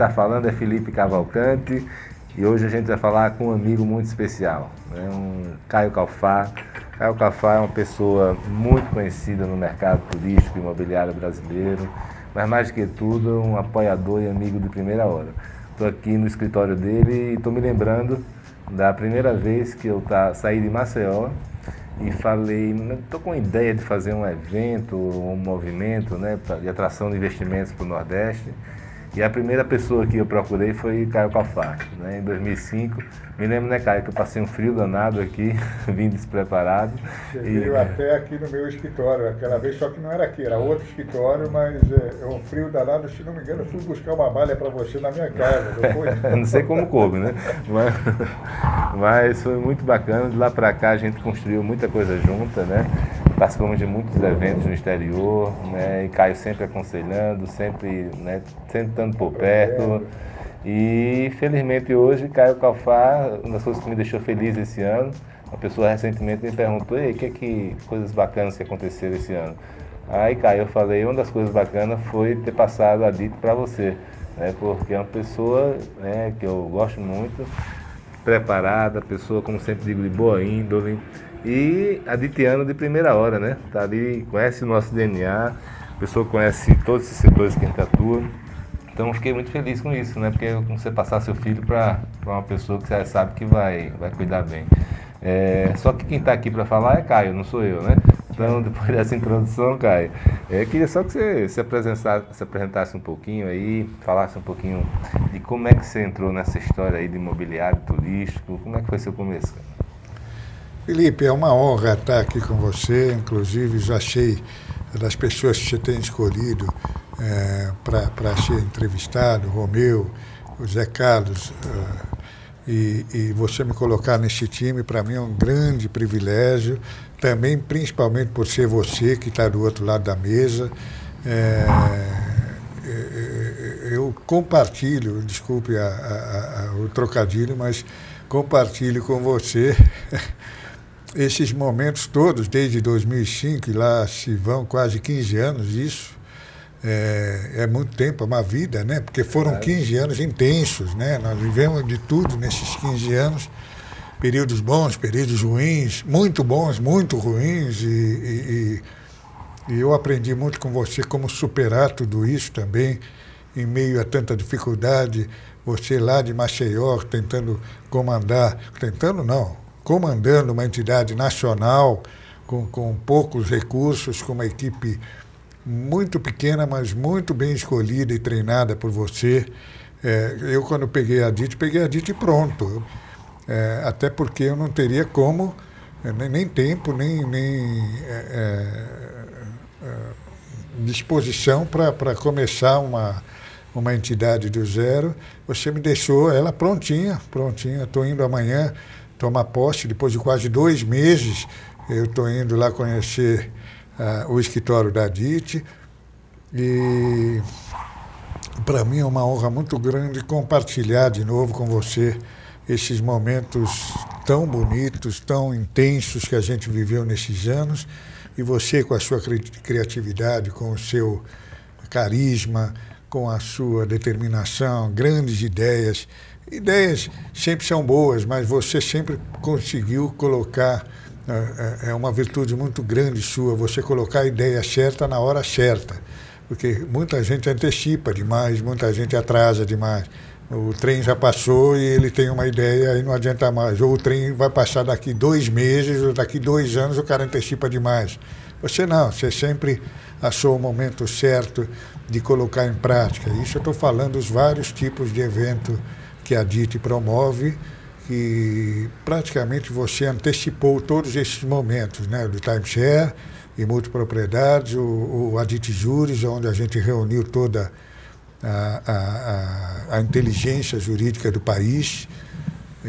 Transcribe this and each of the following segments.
Está falando é Felipe Cavalcante e hoje a gente vai falar com um amigo muito especial, né? um Caio Calfá. Caio Calfá é uma pessoa muito conhecida no mercado turístico e imobiliário brasileiro, mas mais do que tudo, um apoiador e amigo de primeira hora. Estou aqui no escritório dele e estou me lembrando da primeira vez que eu tá, saí de Maceió e falei, estou com a ideia de fazer um evento, um movimento né, de atração de investimentos para o Nordeste. E a primeira pessoa que eu procurei foi Caio Calfá, né, em 2005. Me lembro, né, Caio, que eu passei um frio danado aqui, vim despreparado. Cheguei e... até aqui no meu escritório, aquela vez, só que não era aqui, era outro escritório, mas é, um frio danado, se não me engano, eu fui buscar uma malha para você na minha casa, não foi? não sei como coube, né? Mas, mas foi muito bacana, de lá para cá a gente construiu muita coisa junta, né? participamos de muitos eventos no exterior, né? E Caio sempre aconselhando, sempre, né, sempre estando por perto. E felizmente hoje Caio Calfá, uma das coisas que me deixou feliz esse ano, uma pessoa recentemente me perguntou, e que que coisas bacanas que aconteceram esse ano? Aí Caio, eu falei, uma das coisas bacanas foi ter passado a dito para você, né? Porque é uma pessoa, né, que eu gosto muito, preparada, pessoa, como sempre digo, de boa índole e aditiano de primeira hora, né? Tá ali, conhece o nosso DNA, a pessoa conhece todos esses setores que a gente atua. Então fiquei muito feliz com isso, né? Porque você passar seu filho para uma pessoa que você sabe que vai, vai cuidar bem. É, só que quem está aqui para falar é Caio, não sou eu, né? Então, depois dessa introdução, Caio, é, queria só que você se apresentasse, se apresentasse um pouquinho aí, falasse um pouquinho de como é que você entrou nessa história aí de imobiliário turístico, como é que foi seu começo? Felipe, é uma honra estar aqui com você. Inclusive, já achei das pessoas que você tem escolhido é, para ser entrevistado, Romeu, o Zé Carlos, uh, e, e, você me colocar nesse time, para mim é um grande privilégio. Também, principalmente por ser você que está do outro lado da mesa. É, eu compartilho, desculpe a, a, a, o trocadilho, mas compartilho com você esses momentos todos, desde 2005, e lá se vão quase 15 anos, isso é, é, muito tempo, é uma vida, né? Porque foram 15 anos intensos, né? Nós vivemos de tudo nesses 15 anos, períodos bons, períodos ruins, muito bons, muito ruins, e, e, e eu aprendi muito com você como superar tudo isso também, em meio a tanta dificuldade, você lá de Maceió tentando comandar, tentando não, comandando uma entidade nacional com, com poucos recursos, com uma equipe muito pequena, mas muito bem escolhida e treinada por você. É, eu, quando peguei a DIT, peguei a DIT pronto. É, até porque eu não teria como, é, nem, nem tempo, nem, nem é, é, disposição para começar uma, uma entidade do zero. Você me deixou ela prontinha, prontinha. Estou indo amanhã tomar posse, depois de quase dois meses, eu estou indo lá conhecer uh, o escritório da DIT. E para mim é uma honra muito grande compartilhar de novo com você esses momentos tão bonitos, tão intensos que a gente viveu nesses anos. E você, com a sua criatividade, com o seu carisma, com a sua determinação, grandes ideias Ideias sempre são boas, mas você sempre conseguiu colocar. É, é, é uma virtude muito grande sua, você colocar a ideia certa na hora certa. Porque muita gente antecipa demais, muita gente atrasa demais. O trem já passou e ele tem uma ideia e não adianta mais. Ou o trem vai passar daqui dois meses, ou daqui dois anos o cara antecipa demais. Você não, você sempre achou o momento certo de colocar em prática. Isso eu estou falando dos vários tipos de evento que a DIT promove que praticamente você antecipou todos esses momentos, né? Do timeshare e multipropriedades, o, o Juris, onde a gente reuniu toda a, a, a, inteligência jurídica do país,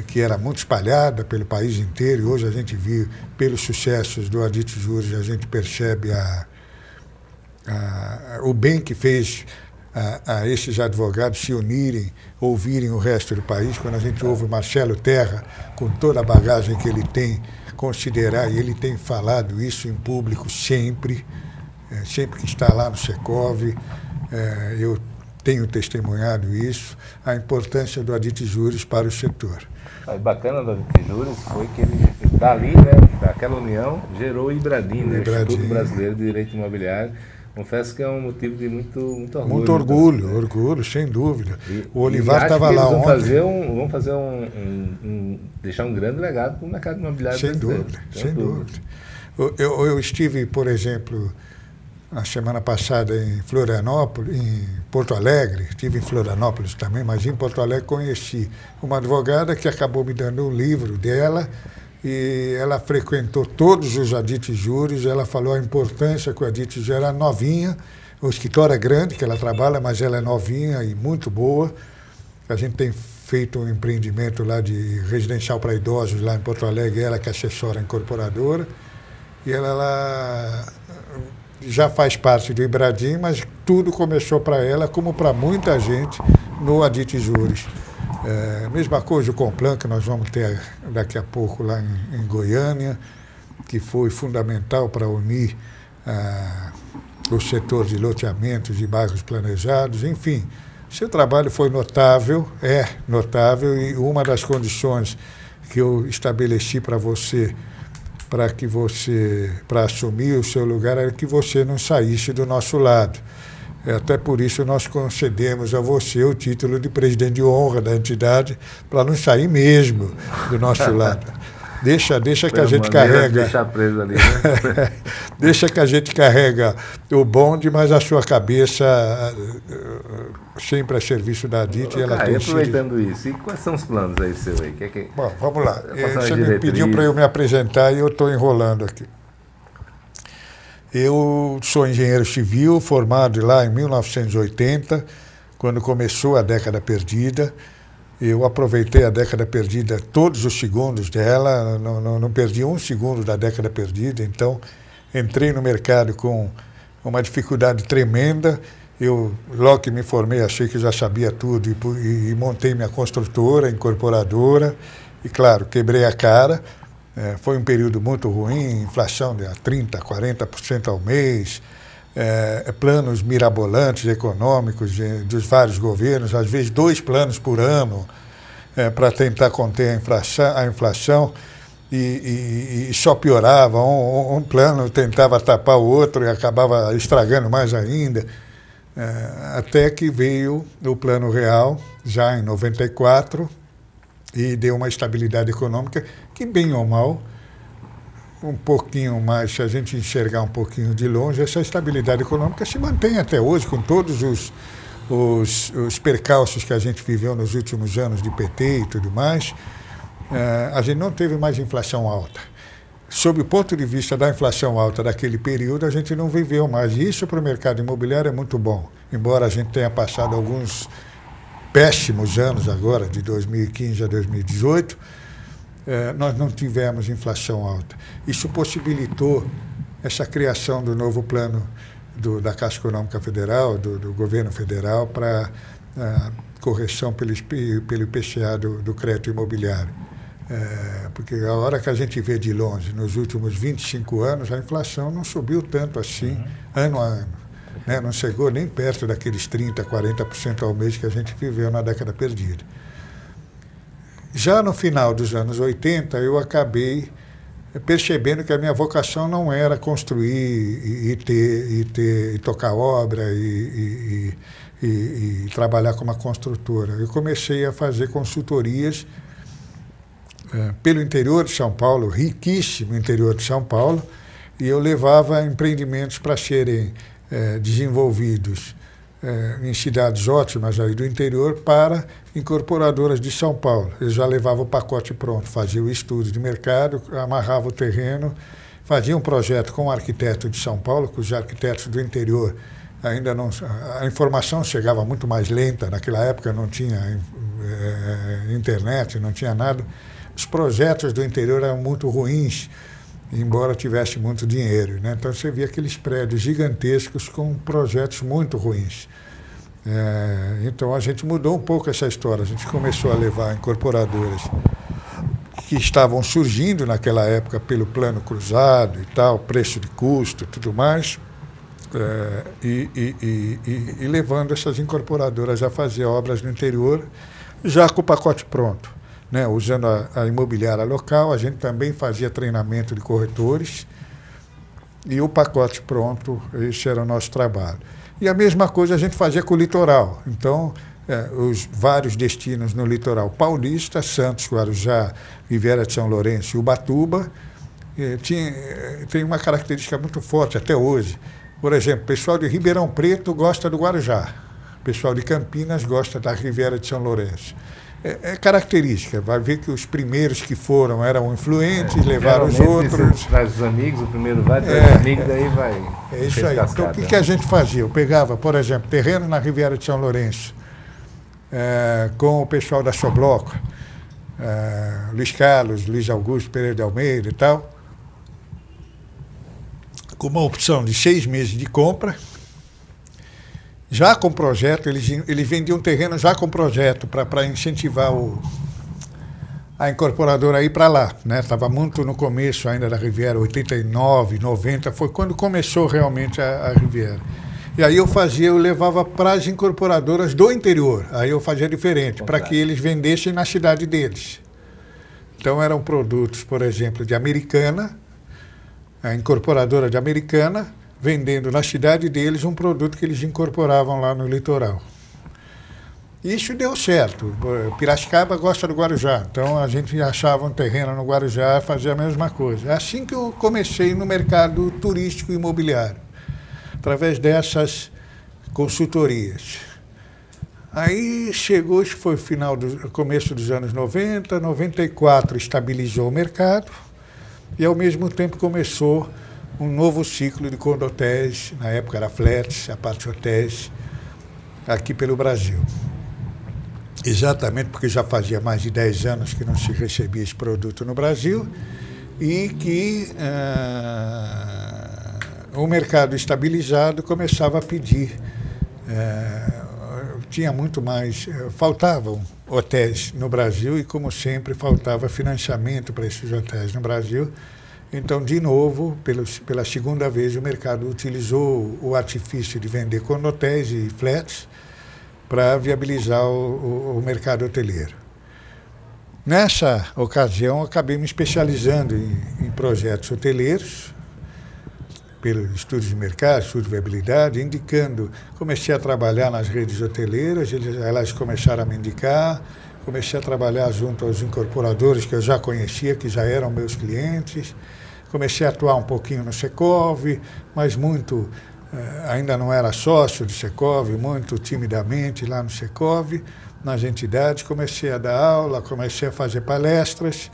que era muito espalhada pelo país inteiro, e hoje a gente viu, pelos sucessos do Adit Juris, a gente percebe a, o bem que fez a, a, esses advogados se unirem, ouvirem o resto do país. Quando a gente ouve Marcelo Terra, com toda a bagagem que ele tem, considerar, e ele tem falado isso em público sempre, é, sempre que está lá no Secov, é, eu tenho testemunhado isso, a importância do Adit Juris para o setor. O bacana do Adit Juris foi que ele, dali, né, daquela união, gerou o IBRADIM, né, Instituto Brasileiro de Direito Imobiliário, Confesso que é um motivo de muito, muito orgulho. Muito orgulho, né? orgulho, sem dúvida. E, o Olivar estava lá vão ontem. Fazer um, vão fazer um, um, um, deixar um grande legado para o mercado imobiliário sem brasileiro. Dúvida, sem dúvida. Eu, eu, eu, estive, por exemplo, na semana passada em Florianópolis, em Porto Alegre, estive em Florianópolis também, mas em Porto Alegre conheci uma advogada que acabou me dando um livro dela e ela frequentou todos os Adit Júris, ela falou a importância que o Adit Júris era novinha, o escritório é grande que ela trabalha, mas ela é novinha e muito boa. A gente tem feito um empreendimento lá de residencial para idosos lá em Porto Alegre, ela que é assessora incorporadora, e ela, ela já faz parte do Ibradim, mas tudo começou para ela, como para muita gente, no Adit Júris. É, mesma coisa o Complan, que nós vamos ter daqui a pouco lá em, em Goiânia, que foi fundamental para unir ah, o setor de loteamentos e bairros planejados, enfim. Seu trabalho foi notável, é notável, e uma das condições que eu estabeleci para você, para que você, para assumir o seu lugar, era que você não saísse do nosso lado. É, até por isso nós concedemos a você o título de presidente de honra da entidade, para não sair mesmo do nosso lado. Deixa, deixa que a gente carrega. Deixa preso ali, né? deixa que a gente carrega o bonde, mas a sua cabeça sempre a serviço da DIT. e ela tem aproveitando sido... isso, e quais são os planos aí seu aí? Que, que... Bom, vamos lá. Você me pediu para eu me apresentar e eu estou enrolando aqui. Eu sou engenheiro civil, formado lá em 1980, quando começou a década perdida. Eu aproveitei a década perdida, todos os segundos dela, não, não, não perdi um segundo da década perdida, então entrei no mercado com uma dificuldade tremenda. Eu, logo que me formei, achei que já sabia tudo e, e, e montei minha construtora, incorporadora, e claro, quebrei a cara é, foi um período muito ruim, inflação de 30%, 40% ao mês, é, é, planos mirabolantes econômicos de, dos vários governos, às vezes dois planos por ano é, para tentar conter a inflação, a inflação e, e, e só piorava. Um, um, plano tentava tapar o outro e acabava estragando mais ainda. É, até que veio o Plano Real, já em 94, e deu uma estabilidade econômica que, bem ou mal, um pouquinho mais, se a gente enxergar um pouquinho de longe, essa estabilidade econômica se mantém até hoje, com todos os, os, os percalços que a gente viveu nos últimos anos de PT e tudo mais. Uh, a gente não teve mais inflação alta. Sob o ponto de vista da inflação alta daquele período, a gente não viveu mais. E isso para o mercado imobiliário é muito bom, embora a gente tenha passado alguns péssimos anos agora, de 2015 a 2018, eh, nós não tivemos inflação alta. Isso possibilitou essa criação do novo plano do, da Caixa Econômica Federal, do, do governo federal, para a correção pelo, pelo IPCA do, do crédito imobiliário. É, porque a hora que a gente vê de longe, nos últimos 25 anos, a inflação não subiu tanto assim, uhum. ano a ano. Né? Não chegou nem perto daqueles 30%, 40% ao mês que a gente viveu na década perdida. Já no final dos anos 80, eu acabei percebendo que a minha vocação não era construir e, e ter, e, ter, e tocar obra e, e, trabalhar como uma construtora. Eu comecei a fazer consultorias é, pelo interior de São Paulo, riquíssimo interior de São Paulo, e eu levava empreendimentos para serem é, desenvolvidos é, em cidades ótimas aí do interior para incorporadoras de São Paulo. Eu já levava o pacote pronto, fazia o estudo de mercado, amarrava o terreno, fazia um projeto com o arquiteto de São Paulo, que os arquitetos do interior ainda não. A informação chegava muito mais lenta, naquela época não tinha é, internet, não tinha nada. Os projetos do interior eram muito ruins, embora tivesse muito dinheiro. Né? Então você via aqueles prédios gigantescos com projetos muito ruins. É, então a gente mudou um pouco essa história. A gente começou a levar incorporadoras que estavam surgindo naquela época pelo plano cruzado e tal, preço de custo tudo mais, é, e, e, e, e, levando essas incorporadoras a fazer obras no interior, já com o pacote pronto. Né? Usando a, a imobiliária local, a gente também fazia treinamento de corretores e o pacote pronto, esse era o nosso trabalho. E a mesma coisa a gente fazia com o litoral. Então, é, os vários destinos no litoral paulista, Santos, Guarujá, Riviera de São Lourenço e Ubatuba, é, tinha, é, tem uma característica muito forte até hoje por exemplo, o pessoal de Ribeirão Preto gosta do Guarujá, o pessoal de Campinas gosta da Riviera de São Lourenço. É, é, característica. Vai ver que os primeiros que foram eram influentes, é, levaram os outros. Traz os amigos, o primeiro vai, traz é, os amigos, daí vai. É isso aí. Cascada. Então, o que, que, a gente fazia? Eu pegava, por exemplo, terreno na Riviera de São Lourenço, é, com o pessoal da Sobloco, é, Luiz Carlos, Luiz Augusto Pereira de Almeida e tal com uma opção de seis meses de compra, já com projeto, eles, eles vendiam terreno já com projeto para incentivar o, a incorporadora a ir para lá. Estava né? muito no começo ainda da Riviera, 89, 90, foi quando começou realmente a, a Riviera. E aí eu fazia, eu levava para as incorporadoras do interior. Aí eu fazia diferente, para que eles vendessem na cidade deles. Então eram produtos, por exemplo, de Americana, a incorporadora de Americana, vendendo na cidade deles um produto que eles incorporavam lá no litoral. Isso deu certo. Piracicaba gosta do Guarujá, então a gente achava um terreno no Guarujá e fazia a mesma coisa. É assim que eu comecei no mercado turístico imobiliário, através dessas consultorias. Aí chegou, isso foi final do começo dos anos 90, 94 estabilizou o mercado e, ao mesmo tempo, começou um novo ciclo de condotéis, na época era flats, a parte hotéis, aqui pelo Brasil. Exatamente porque já fazia mais de 10 anos que não se recebia esse produto no Brasil e que ah, o mercado estabilizado começava a pedir. Ah, tinha muito mais, faltavam hotéis no Brasil e, como sempre, faltava financiamento para esses hotéis no Brasil. Então, de novo, pelos, pela segunda vez, o mercado utilizou o artifício de vender hotéis e flats para viabilizar o, o, o, mercado hoteleiro. Nessa ocasião, acabei me especializando em, em projetos hoteleiros, pelo estudo de mercado, estudo de viabilidade, indicando. Comecei a trabalhar nas redes hoteleiras, eles, elas começaram a me indicar. Comecei a trabalhar junto aos incorporadores que eu já conhecia, que já eram meus clientes. Comecei a atuar um pouquinho no Secov, mas muito, eh, ainda não era sócio de Secov, muito timidamente lá no Secov, nas entidades. Comecei a dar aula, comecei a fazer palestras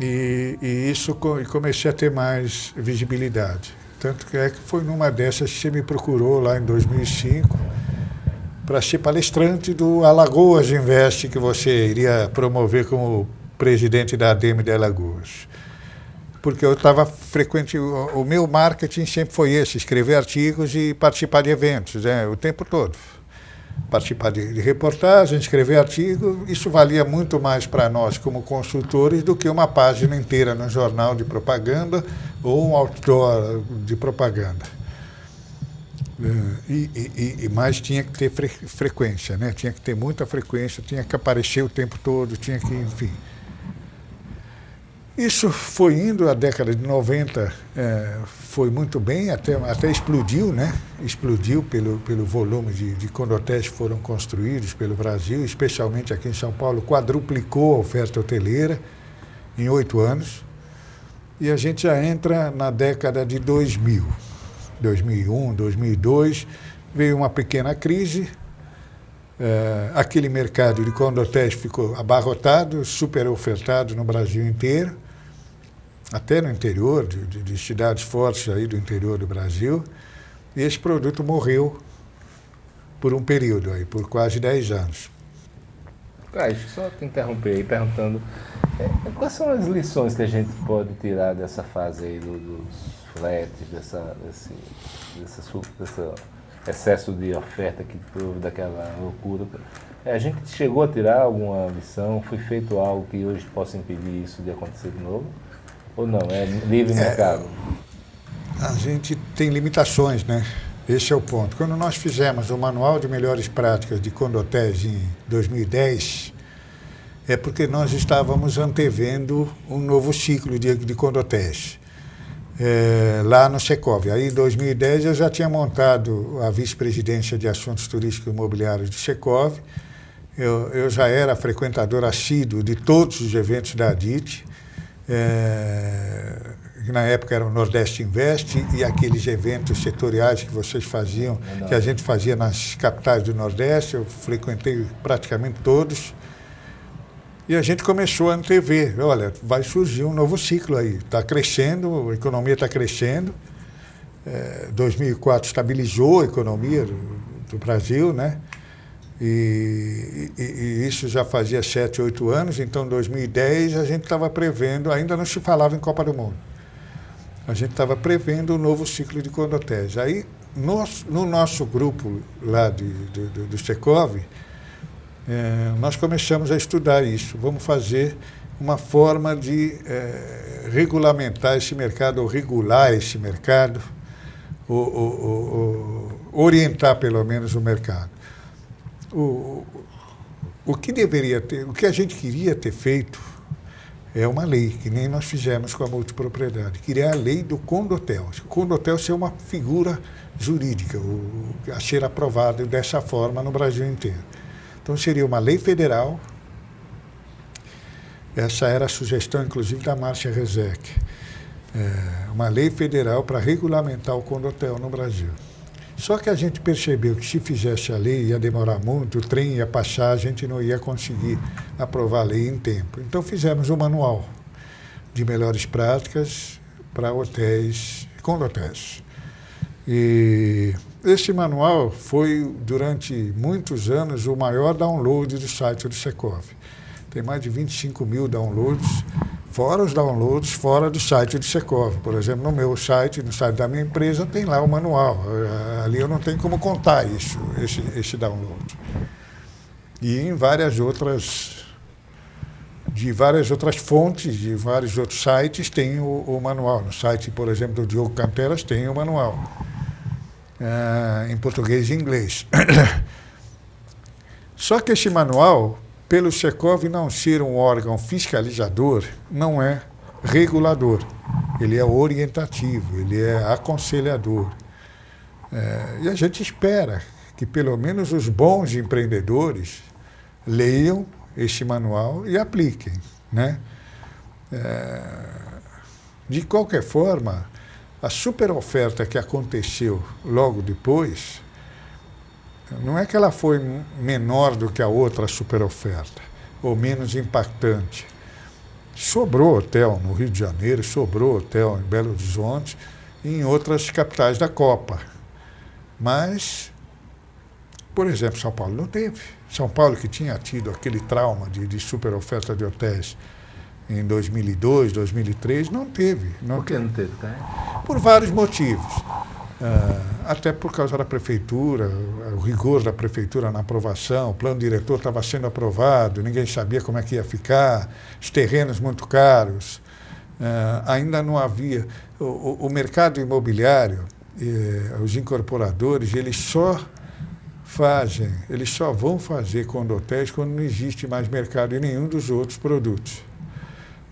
e, e isso comecei a ter mais visibilidade. Tanto que é que foi numa dessas que você me procurou lá em 2005 para ser palestrante do Alagoas Invest, que você iria promover como presidente da ADEME de Alagoas. Porque eu estava frequente, o, o, meu marketing sempre foi esse, escrever artigos e participar de eventos, né, o tempo todo participar de, de reportagem, escrever artigo, isso valia muito mais para nós como consultores do que uma página inteira no jornal de propaganda ou um outdoor de propaganda. Eh, e, e, e mais tinha que ter fre, frequência, né? tinha que ter muita frequência, tinha que aparecer o tempo todo, tinha que, enfim. Isso foi indo, a década de 90 é, foi muito bem, até, até explodiu, né? Explodiu pelo, pelo volume de, de condotéis que foram construídos pelo Brasil, especialmente aqui em São Paulo, quadruplicou a oferta hoteleira em oito anos. E a gente já entra na década de 2000, 2001, 2002, veio uma pequena crise, é, aquele mercado de condotéis ficou abarrotado, super ofertado no Brasil inteiro, até no interior, de, de, de cidades fortes aí do interior do Brasil, e esse produto morreu por um período aí, por quase 10 anos. Cais, só te interromper aí perguntando é, quais são as lições que a gente pode tirar dessa fase aí do, dos fretes, dessa, desse, dessa, dessa excesso de oferta que houve daquela loucura. É, a gente chegou a tirar alguma lição? Foi feito algo que hoje possa impedir isso de acontecer de novo? Ou não? É livre é, mercado? A gente tem limitações, né? Esse é o ponto. Quando nós fizemos o Manual de Melhores Práticas de Condotéis em 2010, é porque nós estávamos antevendo um novo ciclo de, de condotéis é, lá no Secov. Aí, em 2010, eu já tinha montado a vice-presidência de assuntos turísticos e imobiliários do Secov. Eu, eu já era frequentador assíduo de todos os eventos da ADIT. É, que na época era o Nordeste Invest e aqueles eventos setoriais que vocês faziam, que a gente fazia nas capitais do Nordeste, eu frequentei praticamente todos. E a gente começou a antever, olha, vai surgir um novo ciclo aí, está crescendo, a economia está crescendo. É, 2004 estabilizou a economia do, do Brasil, né? E, e, e, isso já fazia sete, oito anos, então em 2010 a gente estava prevendo, ainda não se falava em Copa do Mundo a gente estava prevendo um novo ciclo de condotéis. Aí, nós, no nosso grupo lá de, de, de do Secov, é, nós começamos a estudar isso. Vamos fazer uma forma de é, regulamentar esse mercado, ou regular esse mercado, ou, ou, ou, orientar pelo menos o mercado. O, o que deveria ter, o que a gente queria ter feito é uma lei, que nem nós fizemos com a multipropriedade, que é a lei do condotel. O condotel ser uma figura jurídica, a ser aprovado dessa forma no Brasil inteiro. Então seria uma lei federal, essa era a sugestão, inclusive, da Márcia Rezec, é, uma lei federal para regulamentar o condotel no Brasil. Só que a gente percebeu que se fizesse a lei ia demorar muito, o trem ia passar, a gente não ia conseguir aprovar a lei em tempo. Então fizemos um manual de melhores práticas para hotéis, com hotéis. E esse manual foi, durante muitos anos, o maior download do site do Secov. Tem mais de 25 mil downloads Fora os downloads fora do site do Secov. Por exemplo, no meu site, no site da minha empresa, tem lá o manual. Ali eu não tenho como contar isso, esse, esse download. E em várias outras, de várias outras fontes, de vários outros sites, tem o, o manual. No site, por exemplo, do Diogo Canteras, tem o manual. Uh, em português e inglês. Só que esse manual pelo Secov não ser um órgão fiscalizador, não é regulador. Ele é orientativo, ele é aconselhador. É, e a gente espera que pelo menos os bons empreendedores leiam este manual e apliquem. Né? É, de qualquer forma, a super oferta que aconteceu logo depois não é que ela foi menor do que a outra superoferta, ou menos impactante. Sobrou hotel no Rio de Janeiro, sobrou hotel em Belo Horizonte e em outras capitais da Copa. Mas, por exemplo, São Paulo não teve. São Paulo, que tinha tido aquele trauma de, de superoferta de hotéis em 2002, 2003, não teve. Não por que não teve? Tá? Por vários motivos. Uh, até por causa da prefeitura, o rigor da prefeitura na aprovação, o plano diretor estava sendo aprovado, ninguém sabia como é que ia ficar, os terrenos muito caros, uh, ainda não havia. O, o mercado imobiliário, eh, os incorporadores, eles só fazem, eles só vão fazer condotéis quando não existe mais mercado em nenhum dos outros produtos.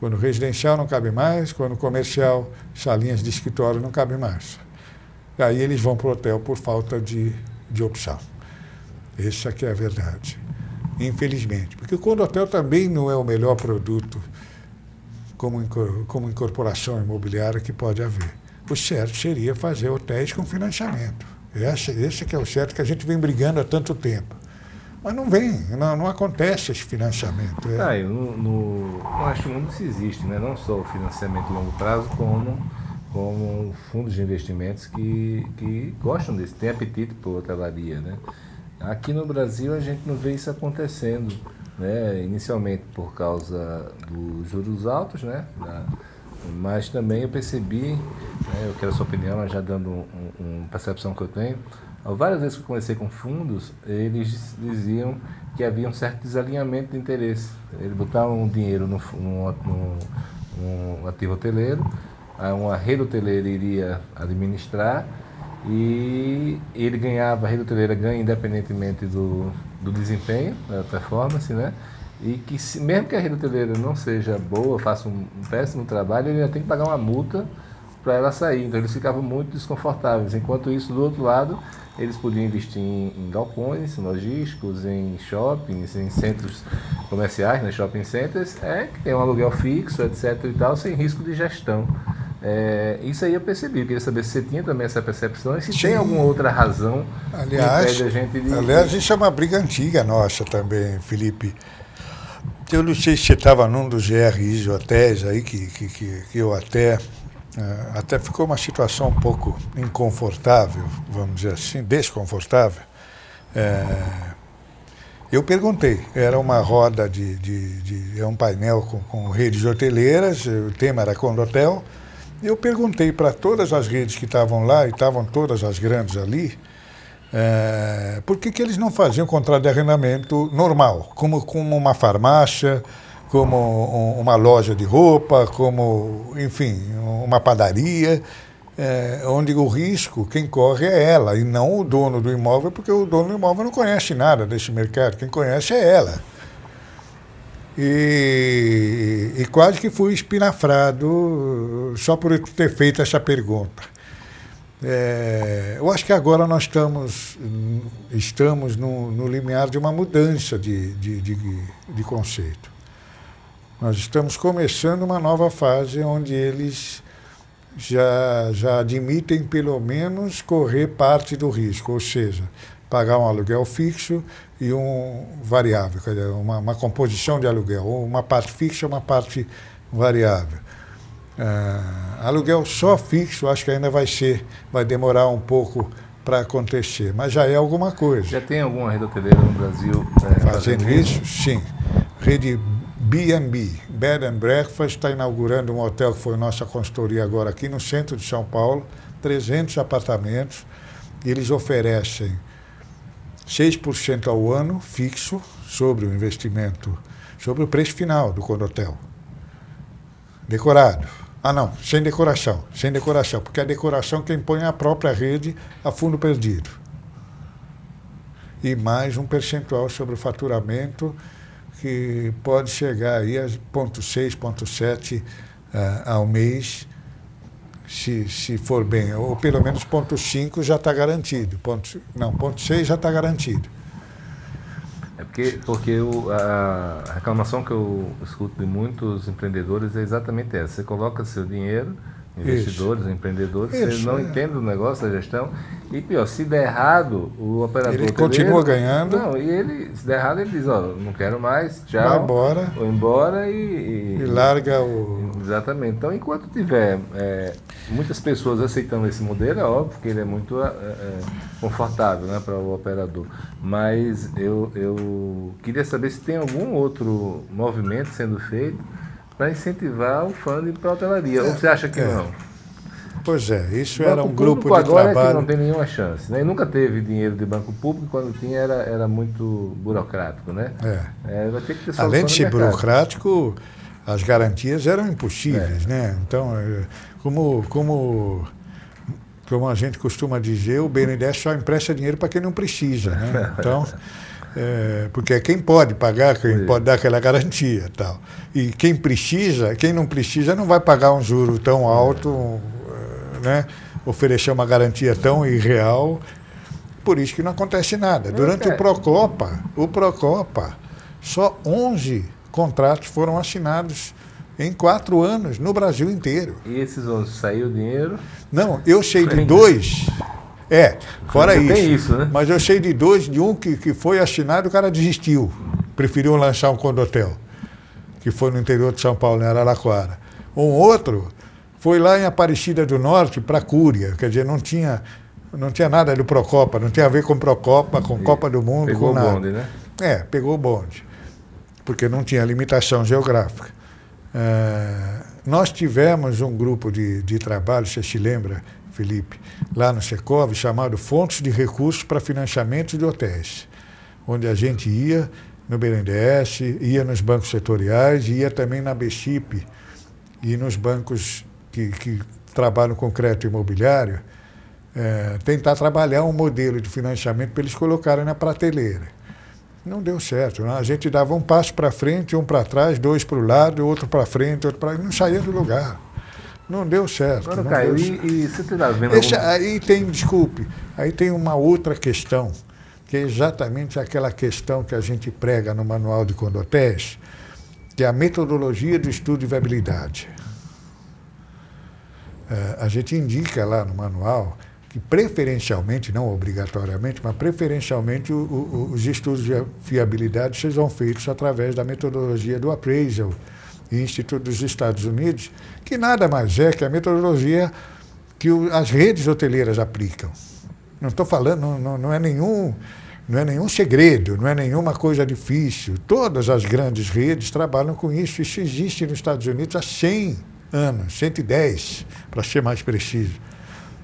Quando residencial não cabe mais, quando comercial, salinhas de escritório não cabe mais. Aí eles vão para o hotel por falta de, de opção. Essa aqui é a verdade. Infelizmente. Porque o hotel também não é o melhor produto como, como incorporação imobiliária que pode haver. O certo seria fazer hotéis com financiamento. Esse, esse que é o certo que a gente vem brigando há tanto tempo. Mas não vem, não, não acontece esse financiamento. É. Ah, no, no, no resto do mundo se existe, né? não só o financiamento a longo prazo, como, como fundos de investimentos que, que gostam desse, têm apetite por hotelaria. Né? Aqui no Brasil a gente não vê isso acontecendo, né? inicialmente por causa dos juros altos, né? Da, mas também eu percebi, né, eu quero a sua opinião, já dando uma um, um percepção que eu tenho, várias vezes que eu conversei com fundos, eles diziam que havia um certo desalinhamento de interesse. Eles botavam dinheiro no, no, no, ativo hoteleiro, uma rede hoteleira iria administrar e ele ganhava, a rede hoteleira ganha independentemente do, do desempenho, da performance, né? E que se, mesmo que a rede hoteleira não seja boa, faça um, um péssimo trabalho, ele ainda tem que pagar uma multa para ela sair. Então eles ficavam muito desconfortáveis. Enquanto isso, do outro lado, eles podiam investir em, em galpões logísticos, em shoppings, em centros comerciais, né, shopping centers, é, que tem um aluguel fixo, etc. e tal, sem risco de gestão. É, isso aí eu percebi, eu queria saber se você tinha também essa percepção e se Sim. tem alguma outra razão aliás, que a gente de... Aliás, isso é uma briga antiga nossa também, Felipe. Eu não sei se você estava num dos GRIs hotéis aí, que, que, que, que eu até até ficou uma situação um pouco inconfortável, vamos dizer assim, desconfortável. É, eu perguntei, era uma roda de, de, de é um painel com, com redes hoteleiras, o tema era Condotel. Eu perguntei para todas as redes que estavam lá, e estavam todas as grandes ali, é, por que, que eles não faziam contrato de arrendamento normal, como, como uma farmácia, como uma loja de roupa, como, enfim, uma padaria, é, onde o risco, quem corre é ela, e não o dono do imóvel, porque o dono do imóvel não conhece nada desse mercado, quem conhece é ela. E, e quase que fui espinafrado só por ter feito essa pergunta. É, eu acho que agora nós estamos, estamos no, no limiar de uma mudança de, de, de, de conceito. Nós estamos começando uma nova fase onde eles já, já admitem, pelo menos, correr parte do risco, ou seja, pagar um aluguel fixo e um variável, quer dizer, uma, uma composição de aluguel, uma parte fixa e uma parte variável. Uh, aluguel só fixo, acho que ainda vai ser, vai demorar um pouco para acontecer, mas já é alguma coisa. Já tem alguma rede hoteleira no Brasil é, fazendo, fazendo isso? Sim. Rede B&B, Bed and Breakfast, está inaugurando um hotel que foi nossa consultoria agora aqui no centro de São Paulo, 300 apartamentos. Eles oferecem 6% ao ano fixo sobre o investimento, sobre o preço final do condotel. Decorado. Ah, não, sem decoração, sem decoração, porque a decoração quem põe é a própria rede a fundo perdido. E mais um percentual sobre o faturamento que pode chegar aí a 0,6, 0,7 uh, ao mês, se, se for bem, ou pelo menos 0,5 já está garantido. Ponto, não, 0,6 já está garantido. É porque, porque o, a reclamação que eu escuto de muitos empreendedores é exatamente essa. Você coloca seu dinheiro investidores, Isso. empreendedores, Isso, eles não é. entendem o negócio da gestão. E pior, se der errado, o operador. Ele continua ganhando. Não, e ele, se der errado, ele diz, ó, não quero mais, tchau. Vai embora. Vou embora e, e. E, larga o. Exatamente. Então, enquanto tiver é, muitas pessoas aceitando esse modelo, é óbvio que ele é muito é, é confortável né, para o operador. Mas eu, eu queria saber se tem algum outro movimento sendo feito para incentivar o funding para a hotelaria. É, Ou você acha que é. não? Pois é, isso era um grupo de agora trabalho. É que não tem nenhuma chance. Né? E nunca teve dinheiro de banco público, quando tinha era, era muito burocrático. Né? É. É, vai ter que ter Além de ser burocrático, as garantias eram impossíveis. É. Né? Então, é, como, como, como a gente costuma dizer, o BNDES só empresta dinheiro para quem não precisa. Né? Então. É, porque é quem pode pagar, quem Sim. pode dar aquela garantia tal. E quem precisa, quem não precisa, não vai pagar um juro tão alto, é. né? oferecer uma garantia tão irreal. Por isso que não acontece nada. Durante o Procopa, o Procopa, só 11 contratos foram assinados em quatro anos no Brasil inteiro. E esses 11 saiu dinheiro? Não, eu sei de dois É, fora isso. Tem isso, né? Mas eu sei de dois, de um que, que foi assinado, o cara desistiu. Preferiu lançar um condotel, que foi no interior de São Paulo, em Araraquara. Um outro foi lá em Aparecida do Norte para Cúria, quer dizer, não tinha, não tinha nada do Procopa, não tinha a ver com Procopa, com Copa do Mundo, pegou com nada. o bonde, né? É, pegou o bonde, porque não tinha limitação geográfica. É, nós tivemos um grupo de, de trabalho, você se lembra, Felipe, lá no Secov, chamado Fontes de Recursos para Financiamento de Hotéis, onde a gente ia no BNDES, ia nos bancos setoriais, ia também na BCIP e nos bancos que, que trabalham com crédito imobiliário, é, tentar trabalhar um modelo de financiamento para eles colocarem na prateleira. Não deu certo. Né? A gente dava um passo para frente, um para trás, dois para o lado, outro para frente, outro para não saía do lugar. Não deu certo. Agora, não Caio, deu e, e você está vendo Esse, algum... Aí tem, desculpe, aí tem uma outra questão, que é exatamente aquela questão que a gente prega no manual de Condotés, que é a metodologia do estudo de viabilidade. É, a gente indica lá no manual que preferencialmente, não obrigatoriamente, mas preferencialmente o, o, os estudos de fiabilidade sejam feitos através da metodologia do appraisal Instituto dos Estados Unidos, que nada mais é que a metodologia que o, as redes hoteleiras aplicam. Não estou falando, não, não, é nenhum, não é nenhum segredo, não é nenhuma coisa difícil. Todas as grandes redes trabalham com isso. Isso existe nos Estados Unidos há 100 anos, 110, para ser mais preciso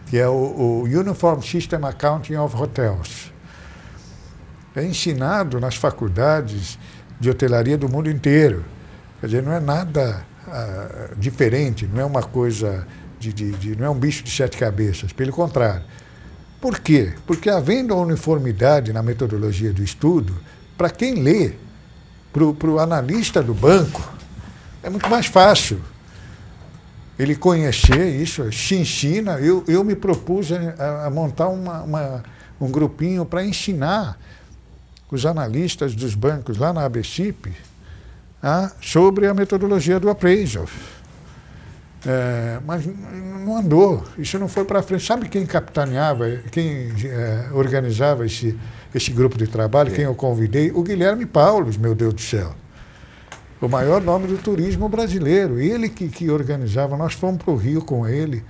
que é o, o Uniform System Accounting of Hotels. É ensinado nas faculdades de hotelaria do mundo inteiro. Quer dizer, não é nada ah, diferente, não é uma coisa de, de, de, não é um bicho de sete cabeças, pelo contrário. Por quê? Porque havendo a uniformidade na metodologia do estudo, para quem lê, para o analista do banco, é muito mais fácil ele conhecer isso, ensina. Eu, eu me propus a, a montar uma, uma, um grupinho para ensinar os analistas dos bancos lá na ABCIP a, sobre a metodologia do appraisal. É, mas não andou, isso não foi para frente. Sabe quem capitaneava, quem é, organizava esse, esse grupo de trabalho, quem eu convidei? O Guilherme Paulos, meu Deus do céu o maior nome do turismo brasileiro. Ele que, que organizava, nós fomos para o Rio com ele,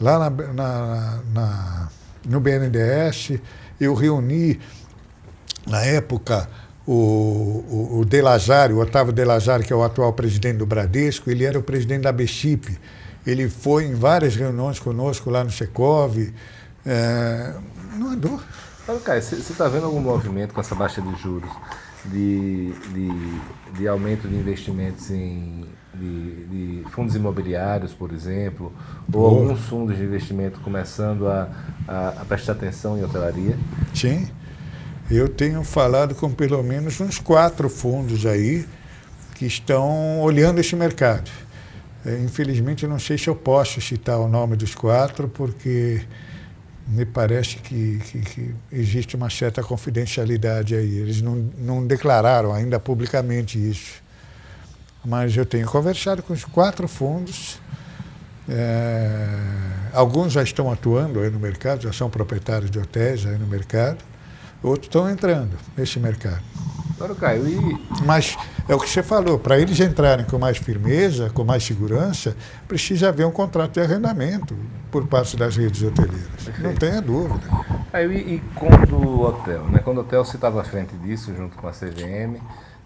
lá na, na, na, no BNDES. Eu reuni, na época, o, o, o o Otávio De Lazari, que é o atual presidente do Bradesco, ele era o presidente da BCIP. Ele foi em várias reuniões conosco lá no Secov. É, não andou. Mas, Caio, você está vendo algum movimento com essa baixa de juros? de, de, de aumento de investimentos em de, de, fundos imobiliários, por exemplo, ou alguns fundos de investimento começando a, a, a, prestar atenção em hotelaria? Sim. Eu tenho falado com pelo menos uns quatro fundos aí que estão olhando esse mercado. É, infelizmente, não sei se eu posso citar o nome dos quatro, porque me parece que, que, que, existe uma certa confidencialidade aí. Eles não, não declararam ainda publicamente isso. Mas eu tenho conversado com os quatro fundos. É, alguns já estão atuando aí no mercado, já são proprietários de hotéis aí no mercado. Outros estão entrando nesse mercado. Agora, Caio, e... Mas é o que você falou, para eles entrarem com mais firmeza, com mais segurança, precisa haver um contrato de arrendamento por parte das redes hoteleiras. Perfeito. Não tenha dúvida. Aí, e, e quando o hotel, né? Quando o hotel se estava à frente disso, junto com a CVM,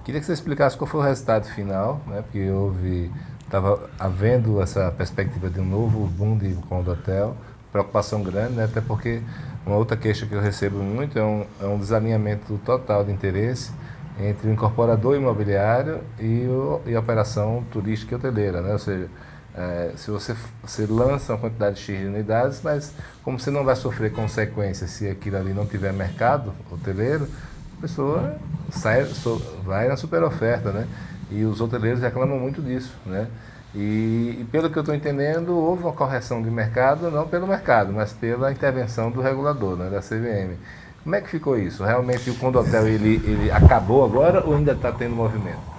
queria que você explicasse qual foi o resultado final, né? Porque houve, estava havendo essa perspectiva de um novo boom de com o hotel, preocupação grande, né? Até porque uma outra queixa que eu recebo muito é um, é um desalinhamento total de interesse entre o incorporador imobiliário e, o, e a operação turística e hoteleira, né? Ou seja, é, se você, você lança uma quantidade X de unidades, mas como você não vai sofrer consequências se aquilo ali não tiver mercado hoteleiro, a pessoa sai, so, vai na super oferta, né? E os hoteleiros reclamam muito disso, né? E, pelo que eu estou entendendo, houve uma correção de mercado, não pelo mercado, mas pela intervenção do regulador, né, da CVM. Como é que ficou isso? Realmente o Condotel ele, ele acabou agora ou ainda está tendo movimento?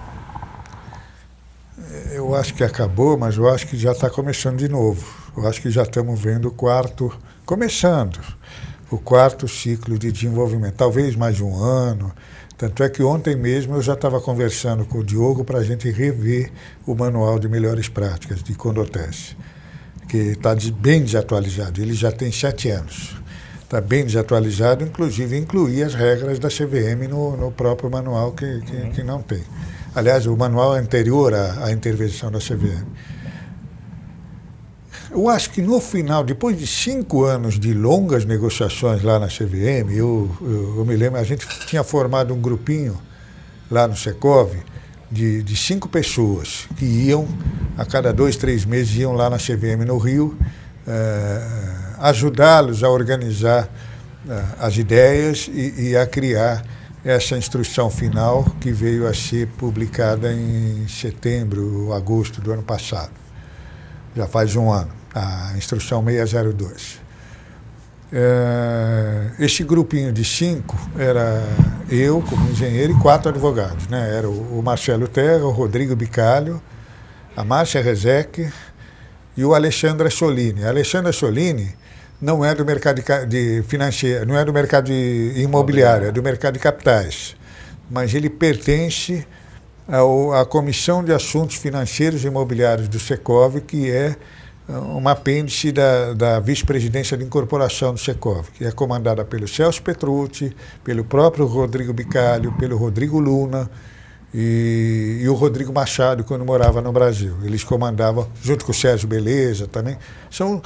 Eu acho que acabou, mas eu acho que já está começando de novo. Eu acho que já estamos vendo o quarto começando. o quarto ciclo de desenvolvimento, talvez mais de um ano. Tanto é que ontem mesmo eu já estava conversando com o Diogo para a gente rever o manual de melhores práticas de Condoteste, que está bem desatualizado. Ele já tem sete anos. Está bem desatualizado, inclusive incluir as regras da CVM no, no próprio manual que, que, uhum. que, não tem. Aliás, o manual anterior à, à intervenção da CVM. Eu acho que no final, depois de cinco anos de longas negociações lá na CVM, eu, eu, eu me lembro, a gente tinha formado um grupinho lá no Secov de, de cinco pessoas que iam, a cada dois, três meses, iam lá na CVM no Rio, eh, ajudá-los a organizar eh, as ideias e, e a criar essa instrução final que veio a ser publicada em setembro, agosto do ano passado. Já faz um ano a instrução 602. É, este grupinho de cinco era eu, como engenheiro, e quatro advogados. Né? Era o Marcelo Terra, o Rodrigo Bicalho, a Márcia Rezec e o Alexandre Solini. A Alexandra Solini não é do mercado de, de financeiro, não é do mercado imobiliário, é do mercado de capitais. Mas ele pertence ao, à Comissão de Assuntos Financeiros e Imobiliários do Secov, que é uma apêndice da, da vice-presidência de incorporação do Secov, que é comandada pelo Celso Petrucci, pelo próprio Rodrigo Bicalho, pelo Rodrigo Luna e, e, o Rodrigo Machado, quando morava no Brasil. Eles comandavam, junto com o Sérgio Beleza também. São,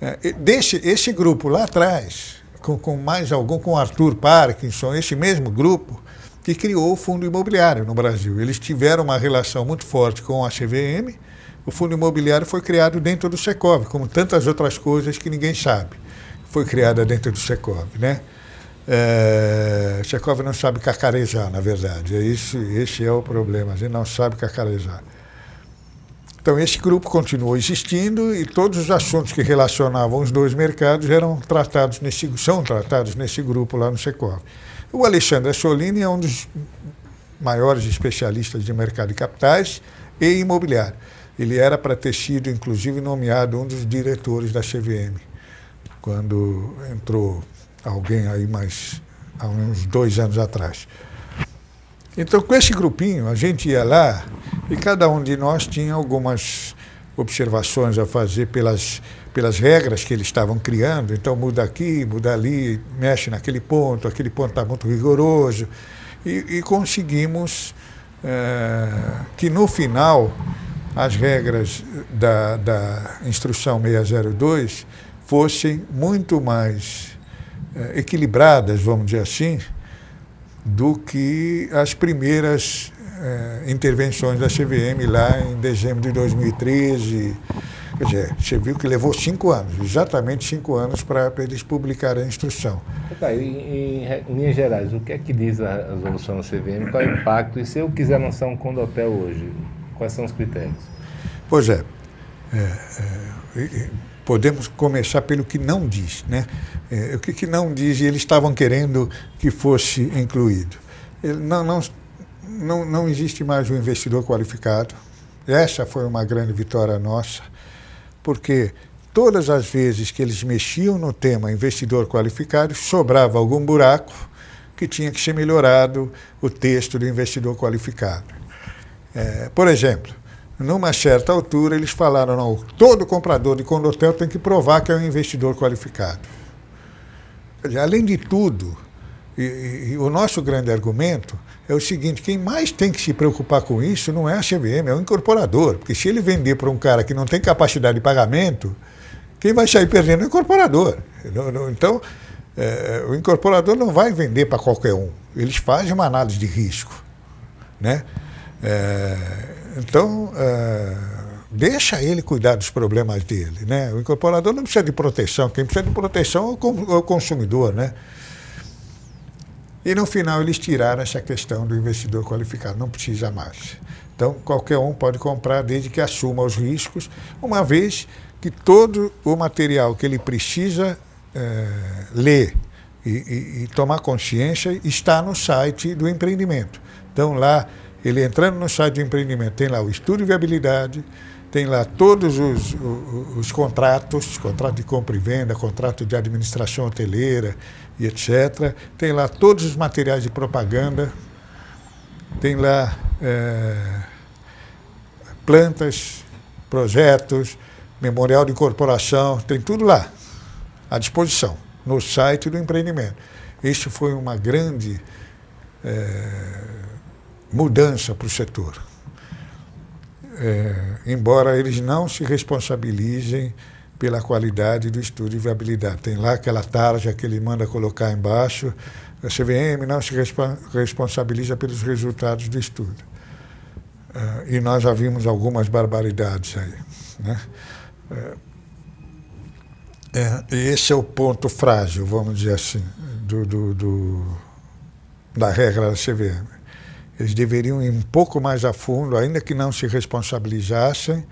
é, desse, esse grupo lá atrás, com, com mais algum, com Arthur Parkinson, esse mesmo grupo, que criou o Fundo Imobiliário no Brasil. Eles tiveram uma relação muito forte com a CVM, o fundo imobiliário foi criado dentro do Secov, como tantas outras coisas que ninguém sabe. Foi criada dentro do Secov, né? É, Secov não sabe cacarejar, na verdade. É isso, esse é o problema. A gente não sabe cacarejar. Então, esse grupo continuou existindo e todos os assuntos que relacionavam os dois mercados eram tratados nesse, são tratados nesse grupo lá no Secov. O Alexandre Solini é um dos maiores especialistas de mercado de capitais e imobiliário. Ele era para ter sido, inclusive, nomeado um dos diretores da CVM, quando entrou alguém aí mais há uns dois anos atrás. Então, com esse grupinho, a gente ia lá e cada um de nós tinha algumas observações a fazer pelas, pelas regras que eles estavam criando. Então, muda aqui, muda ali, mexe naquele ponto, aquele ponto está muito rigoroso. E, e conseguimos é, que, no final, as regras da, da instrução 602 fossem muito mais é, equilibradas, vamos dizer assim, do que as primeiras é, intervenções da CVM lá em dezembro de 2013. Quer dizer, você viu que levou cinco anos, exatamente cinco anos para eles publicarem a instrução. Tá, em, em, em, linhas gerais, o que é que diz a resolução da CVM? Qual é o impacto? E se eu quiser lançar um condotel hoje, Quais são os critérios? Pois é. é, é podemos começar pelo que não diz. Né? É, o que, que não diz e eles estavam querendo que fosse incluído. Não, não, não, não existe mais um investidor qualificado. Essa foi uma grande vitória nossa, porque todas as vezes que eles mexiam no tema investidor qualificado, sobrava algum buraco que tinha que ser melhorado o texto do investidor qualificado. É, por exemplo, numa certa altura eles falaram, não, todo comprador de condotel tem que provar que é um investidor qualificado. Além de tudo, e, e, o nosso grande argumento é o seguinte, quem mais tem que se preocupar com isso não é a CVM, é o incorporador. Porque se ele vender para um cara que não tem capacidade de pagamento, quem vai sair perdendo é o incorporador. Então, é, o incorporador não vai vender para qualquer um. Eles fazem uma análise de risco. Né? É, então, é, deixa ele cuidar dos problemas dele. Né? O incorporador não precisa de proteção, quem precisa de proteção é o consumidor. Né? E no final eles tiraram essa questão do investidor qualificado, não precisa mais. Então, qualquer um pode comprar desde que assuma os riscos, uma vez que todo o material que ele precisa é, ler e, e, e tomar consciência está no site do empreendimento. Então, lá ele entrando no site de empreendimento, tem lá o estudo de viabilidade, tem lá todos os, os, os contratos, contrato de compra e venda, contrato de administração hoteleira e etc. Tem lá todos os materiais de propaganda, tem lá é, plantas, projetos, memorial de incorporação, tem tudo lá à disposição, no site do empreendimento. Isso foi uma grande é, mudança para o setor é, embora eles não se responsabilizem pela qualidade do estudo de viabilidade. Tem lá aquela tarja que ele manda colocar embaixo, a CVM não se responsabiliza pelos resultados do estudo. É, e nós já vimos algumas barbaridades aí. Né? É, é esse é o ponto frágil, vamos dizer assim, do, do, do da regra da CVM. Eles deveriam ir um pouco mais a fundo, ainda que não se responsabilizassem,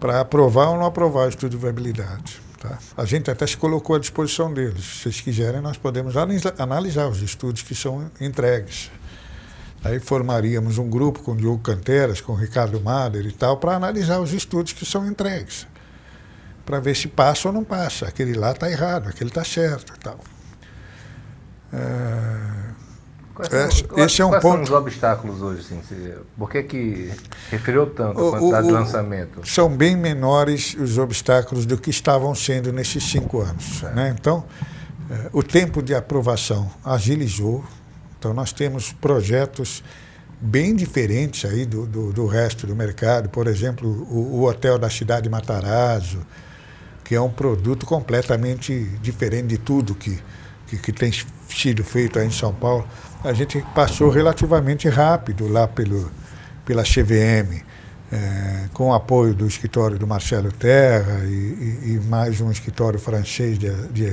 para aprovar ou não aprovar o estudo de viabilidade. Tá? A gente até se colocou à disposição deles. Se vocês quiserem, nós podemos analisar os estudos que são entregues. Aí formaríamos um grupo com o Diogo Canteras, com o Ricardo Mader e tal, para analisar os estudos que são entregues. Para ver se passa ou não passa. Aquele lá está errado, aquele está certo e tal. É... Quais esse é um quais ponto. são os obstáculos hoje? Assim, por que, que referiu tanto a quantidade o, o, de lançamento? São bem menores os obstáculos do que estavam sendo nesses cinco anos. Né? Então, eh, o tempo de aprovação agilizou. Então, nós temos projetos bem diferentes aí do, do, do resto do mercado. Por exemplo, o, o Hotel da Cidade Matarazzo, que é um produto completamente diferente de tudo que, que, que tem sido feito aí em São Paulo a gente passou relativamente rápido lá pelo, pela CVM, é, com o apoio do escritório do Marcelo Terra e, e, e mais um escritório francês de, de,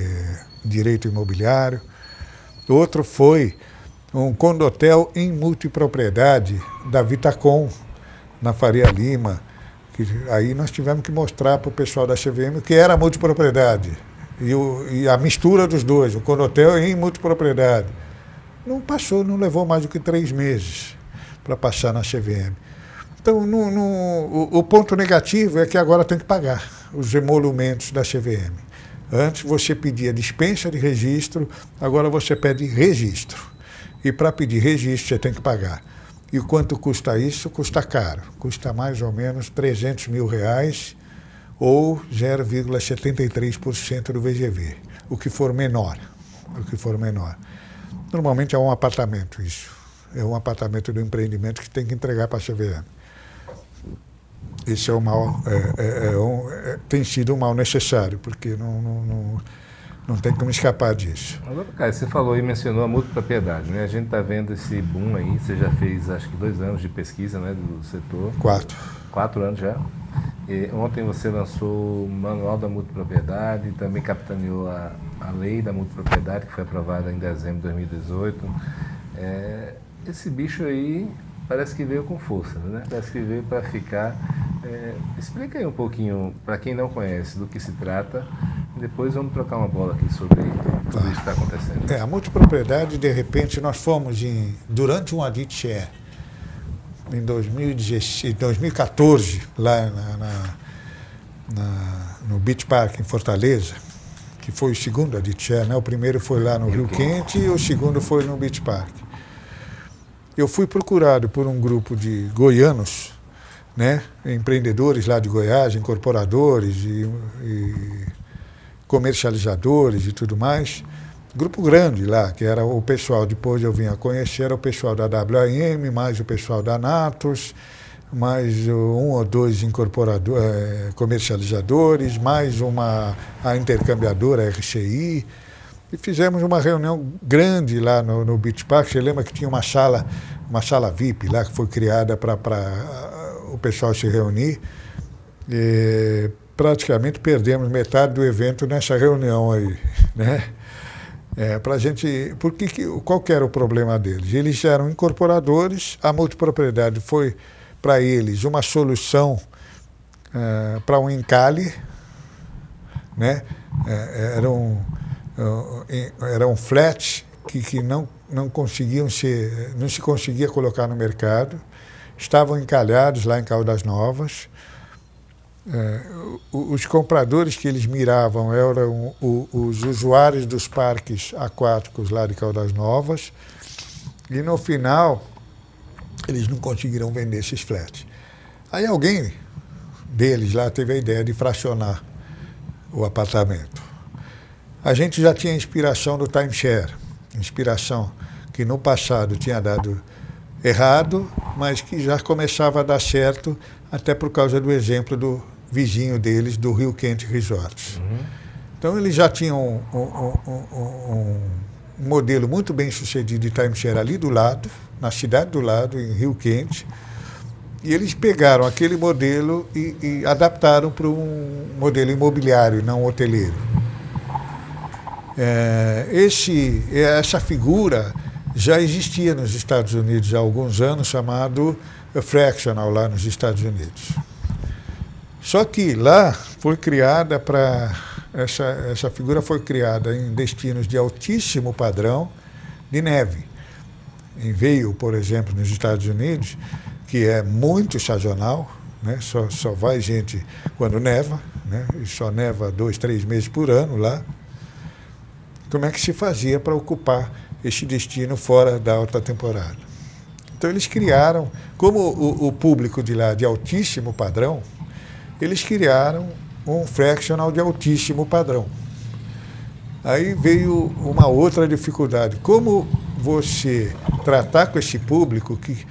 direito imobiliário. Outro foi um condotel em multipropriedade da Vitacom, na Faria Lima. Que aí nós tivemos que mostrar para o pessoal da CVM que era multipropriedade. E, o, e a mistura dos dois, o condotel em multipropriedade. Não passou, não levou mais do que três meses para passar na CVM. Então, no, no, o, o, ponto negativo é que agora tem que pagar os emolumentos da CVM. Antes você pedia dispensa de registro, agora você pede registro. E para pedir registro você tem que pagar. E quanto custa isso? Custa caro. Custa mais ou menos 300 mil reais ou 0,73% do VGV, o que for menor. O que for menor. Normalmente é um apartamento isso. É um apartamento do empreendimento que tem que entregar para a CVM. Isso é um mal, é, é, é um, é, tem sido um mal necessário, porque não, não, não, não tem como escapar disso. Agora, cara, você falou e mencionou a multipropriedade, né? A gente está vendo esse boom aí, você já fez acho que dois anos de pesquisa né, do setor. Quatro. Quatro anos já. E ontem você lançou o Manual da Multipropriedade, também capitaneou a, a lei da multipropriedade, que foi aprovada em dezembro de 2018. É, esse bicho aí parece que veio com força, né? Parece que veio para ficar. É, explica aí um pouquinho, para quem não conhece, do que se trata. Depois vamos trocar uma bola aqui sobre tudo isso que está acontecendo. É, a multipropriedade, de repente, nós fomos em, durante um Adit em 2016, 2014, lá na, na, na, no Beach Park, em Fortaleza, que foi o segundo Aditya, né? O primeiro foi lá no Rio Quente e o segundo foi no Beach Park. Eu fui procurado por um grupo de goianos, né? Empreendedores lá de Goiás, incorporadores e, e comercializadores e tudo mais. Grupo grande lá, que era o pessoal, depois eu vim a conhecer, era o pessoal da WAM, mais o pessoal da Natos, mais um ou dois incorporadores, eh, comercializadores, mais uma a intercambiadora RCI. E fizemos uma reunião grande lá no, no Beach Park. Você lembra que tinha uma sala, uma sala VIP lá que foi criada para o pessoal se reunir. E praticamente perdemos metade do evento nessa reunião aí, né? É, para a gente, porque que, qual que era o problema deles? Eles eram incorporadores, a multipropriedade foi para eles uma solução é, para um encalhe, né? É, era, um, é, era um flat que, que não, não conseguiam se, não se conseguia colocar no mercado, estavam encalhados lá em Caldas Novas. É, os compradores que eles miravam eram os usuários dos parques aquáticos lá de Caldas Novas, e no final eles não conseguiram vender esses flats. Aí alguém deles lá teve a ideia de fracionar o apartamento. A gente já tinha inspiração do timeshare, inspiração que no passado tinha dado errado, mas que já começava a dar certo, até por causa do exemplo do vizinho deles, do Rio Quente Resorts. Uhum. Então eles já tinham um, um, um, um, modelo muito bem sucedido de timeshare ali do lado, na cidade do lado, em Rio Quente, e eles pegaram aquele modelo e, e adaptaram para um modelo imobiliário, não hoteleiro. É, esse, essa figura já existia nos Estados Unidos há alguns anos, chamado fractional lá nos Estados Unidos. Só que lá foi criada para essa, essa figura foi criada em destinos de altíssimo padrão de neve. Em veio, por exemplo, nos Estados Unidos, que é muito sazonal, né? só, só vai gente quando neva, né? e só neva dois, três meses por ano lá. Como é que se fazia para ocupar este destino fora da alta temporada? Então eles criaram, como o, o público de lá de altíssimo padrão, eles criaram um fractional de altíssimo padrão. Aí veio uma outra dificuldade. Como você tratar com esse público que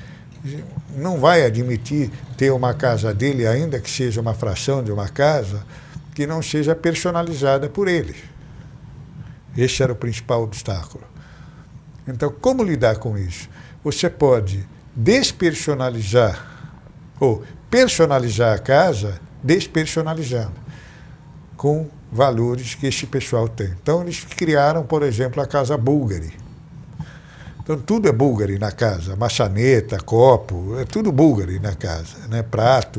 não vai admitir ter uma casa dele, ainda que seja uma fração de uma casa, que não seja personalizada por ele. Esse era o principal obstáculo. Então, como lidar com isso? Você pode despersonalizar ou personalizar a casa despersonalizando com valores que este pessoal tem. Então, eles criaram, por exemplo, a Casa Bulgari então tudo é búlgari na casa, maçaneta, copo, é tudo búlgari na casa, né? prato,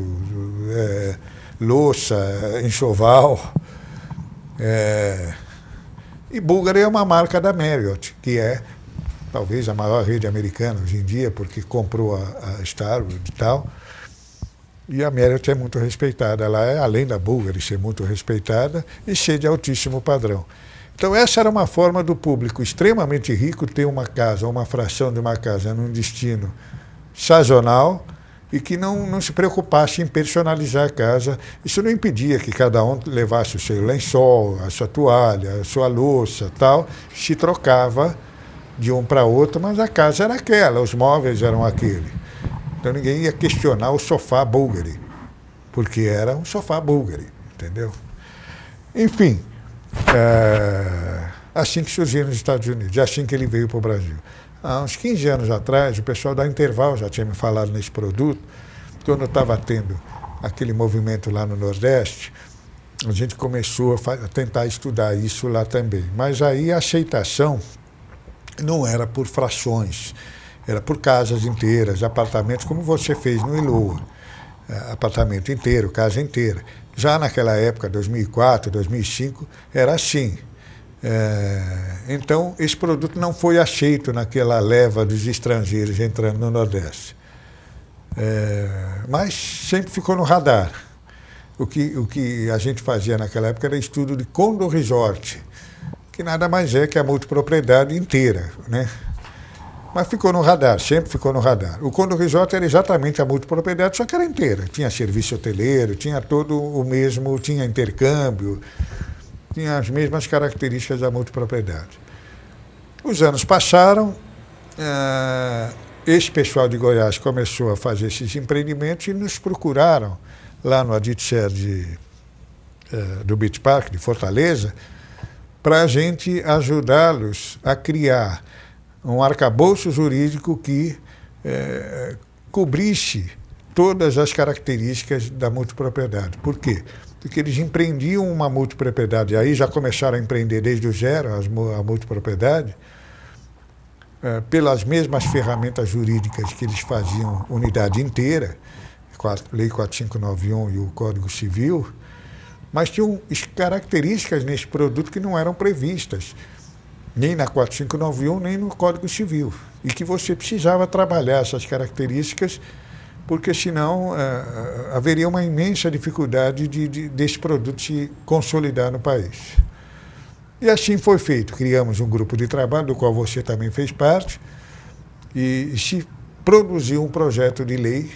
é, louça, enxoval. É... E Bulgari é uma marca da Marriott, que é talvez a maior rede americana hoje em dia, porque comprou a, a Starwood e tal. E a Marriott é muito respeitada. Ela é, além da Bulgari ser muito respeitada, e ser de altíssimo padrão. Então, essa era uma forma do público extremamente rico ter uma casa, uma fração de uma casa num destino sazonal e que não, não se preocupasse em personalizar a casa. Isso não impedia que cada um levasse o seu lençol, a sua toalha, a sua louça tal, se trocava de um para outro, mas a casa era aquela, os móveis eram aquele. Então ninguém ia questionar o sofá búlgari, porque era um sofá búlgari, entendeu? Enfim, é, assim que surgiu nos Estados Unidos, assim que ele veio para o Brasil. Há uns 15 anos atrás, o pessoal da Interval já tinha me falado nesse produto, quando estava tendo aquele movimento lá no Nordeste, a gente começou a tentar estudar isso lá também. Mas aí a aceitação não era por frações, era por casas inteiras, apartamentos, como você fez no Iloa. É, apartamento inteiro, casa inteira. Já naquela época, 2004, 2005, era assim. É, então, esse produto não foi aceito naquela leva dos estrangeiros entrando no Nordeste. É, mas sempre ficou no radar. O que, o que a gente fazia naquela época era estudo de condo resort, que nada mais é que a multipropriedade inteira. Né? Mas ficou no radar, sempre ficou no radar. O Condo Resort era exatamente a multipropriedade, só que era inteira. Tinha serviço hoteleiro, tinha todo o mesmo, tinha intercâmbio, tinha as mesmas características da multipropriedade. Os anos passaram, uh, esse pessoal de Goiás começou a fazer esses empreendimentos e nos procuraram lá no Aditshare de, uh, do Beach Park, de Fortaleza, para a gente ajudá-los a criar um arcabouço jurídico que é, cobrisse todas as características da multipropriedade. Por quê? Porque eles empreendiam uma multipropriedade, aí já começaram a empreender desde o zero a multipropriedade, é, pelas mesmas ferramentas jurídicas que eles faziam unidade inteira, Lei 4591 e o Código Civil, mas tinham características nesse produto que não eram previstas nem na 4591, nem no Código Civil. E que você precisava trabalhar essas características porque senão uh, haveria uma imensa dificuldade de, de, desse produto se consolidar no país. E assim foi feito. Criamos um grupo de trabalho, do qual você também fez parte, e se produziu um projeto de lei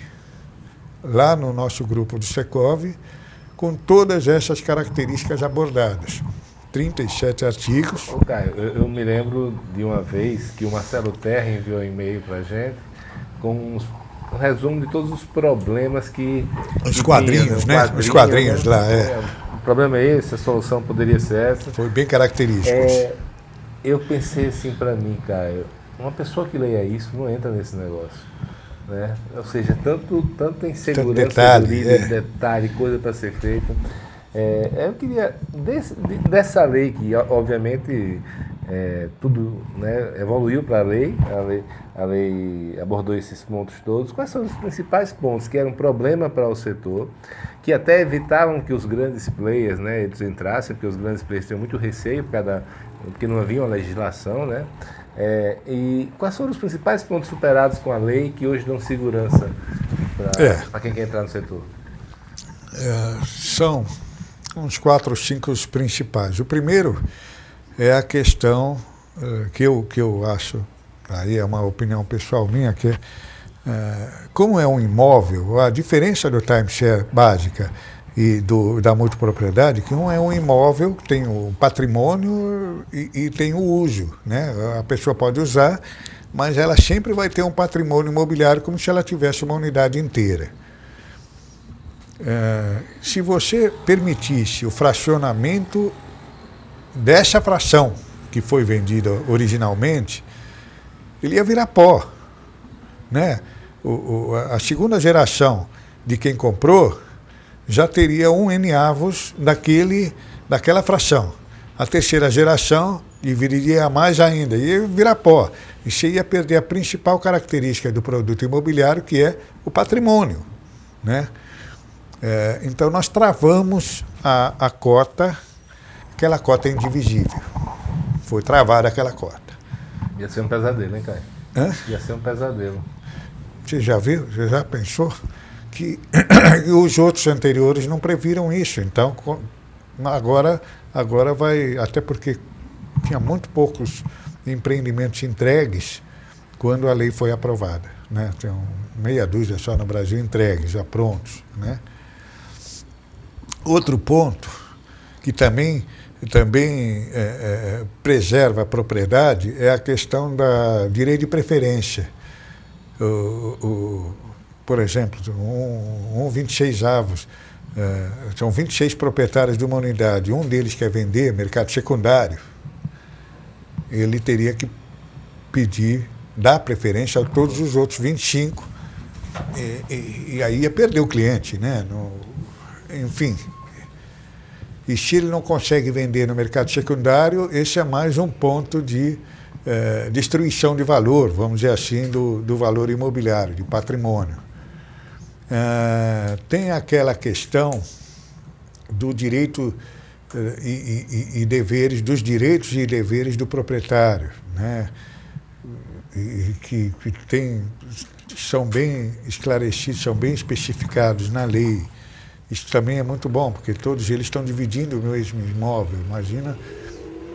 lá no nosso grupo do Secov, com todas essas características abordadas. 37 artigos. Ô, Caio, eu, eu, me lembro de uma vez que o Marcelo Terra enviou um e-mail para gente com uns, um resumo de todos os problemas que. Os que quadrinhos, tinha, né? Quadrinhos, os quadrinhos né? lá, é. é. O problema é esse, a solução poderia ser essa. Foi bem característico. É, eu pensei assim para mim, Caio, uma pessoa que leia isso não entra nesse negócio. Né? Ou seja, tanto, tanto insegurança, tanto detalhe, é. detalhe, coisa para ser feita. É, eu queria, desse, dessa lei que obviamente é, tudo né, evoluiu para a lei, a lei, abordou esses pontos todos. Quais são os principais pontos que eram um problema para o setor, que até evitavam que os grandes players né, eles entrassem, porque os grandes players tinham muito receio por causa porque não havia uma legislação, né? É, e quais foram os principais pontos superados com a lei que hoje dão segurança para é. quem quer entrar no setor? É, são uns quatro ou cinco principais. O primeiro é a questão uh, que, eu, que eu acho, aí é uma opinião pessoal minha, que uh, como é um imóvel, a diferença do timeshare básica e do, da multipropriedade, que um é um imóvel, tem o patrimônio e, e, tem o uso. Né? A pessoa pode usar, mas ela sempre vai ter um patrimônio imobiliário como se ela tivesse uma unidade inteira. É, se você permitisse o fracionamento dessa fração que foi vendida originalmente, ele ia virar pó. Né? O, o, a segunda geração de quem comprou já teria um N avos daquele, daquela fração. A terceira geração dividiria mais ainda, ia virar pó. E você ia perder a principal característica do produto imobiliário, que é o patrimônio. Né? É, então nós travamos a, a cota, aquela cota é indivisível. Foi travada aquela cota. Ia ser um pesadelo, hein, Caio? Hã? Ia ser um pesadelo. Você já viu? Você já pensou? Que os outros anteriores não previram isso. Então, agora, agora vai. Até porque tinha muito poucos empreendimentos entregues quando a lei foi aprovada. Né? Tem meia dúzia só no Brasil entregues, já prontos. Né? Outro ponto que também, também é, é, preserva a propriedade é a questão da direito de preferência. O, o, por exemplo, um, um 26 avos, é, são 26 proprietários de uma unidade, um deles quer vender, mercado secundário, ele teria que pedir, dar preferência a todos os outros 25, e, e, e aí ia perder o cliente, né? No, enfim, e ele não consegue vender no mercado secundário, esse é mais um ponto de eh, destruição de valor, vamos dizer assim, do, do valor imobiliário, de patrimônio. Eh, tem aquela questão do direito eh, e, e, e, deveres, dos direitos e deveres do proprietário, né? E, que, que tem, são bem esclarecidos, são bem especificados na lei. Isso também é muito bom, porque todos eles estão dividindo o mesmo imóvel. Imagina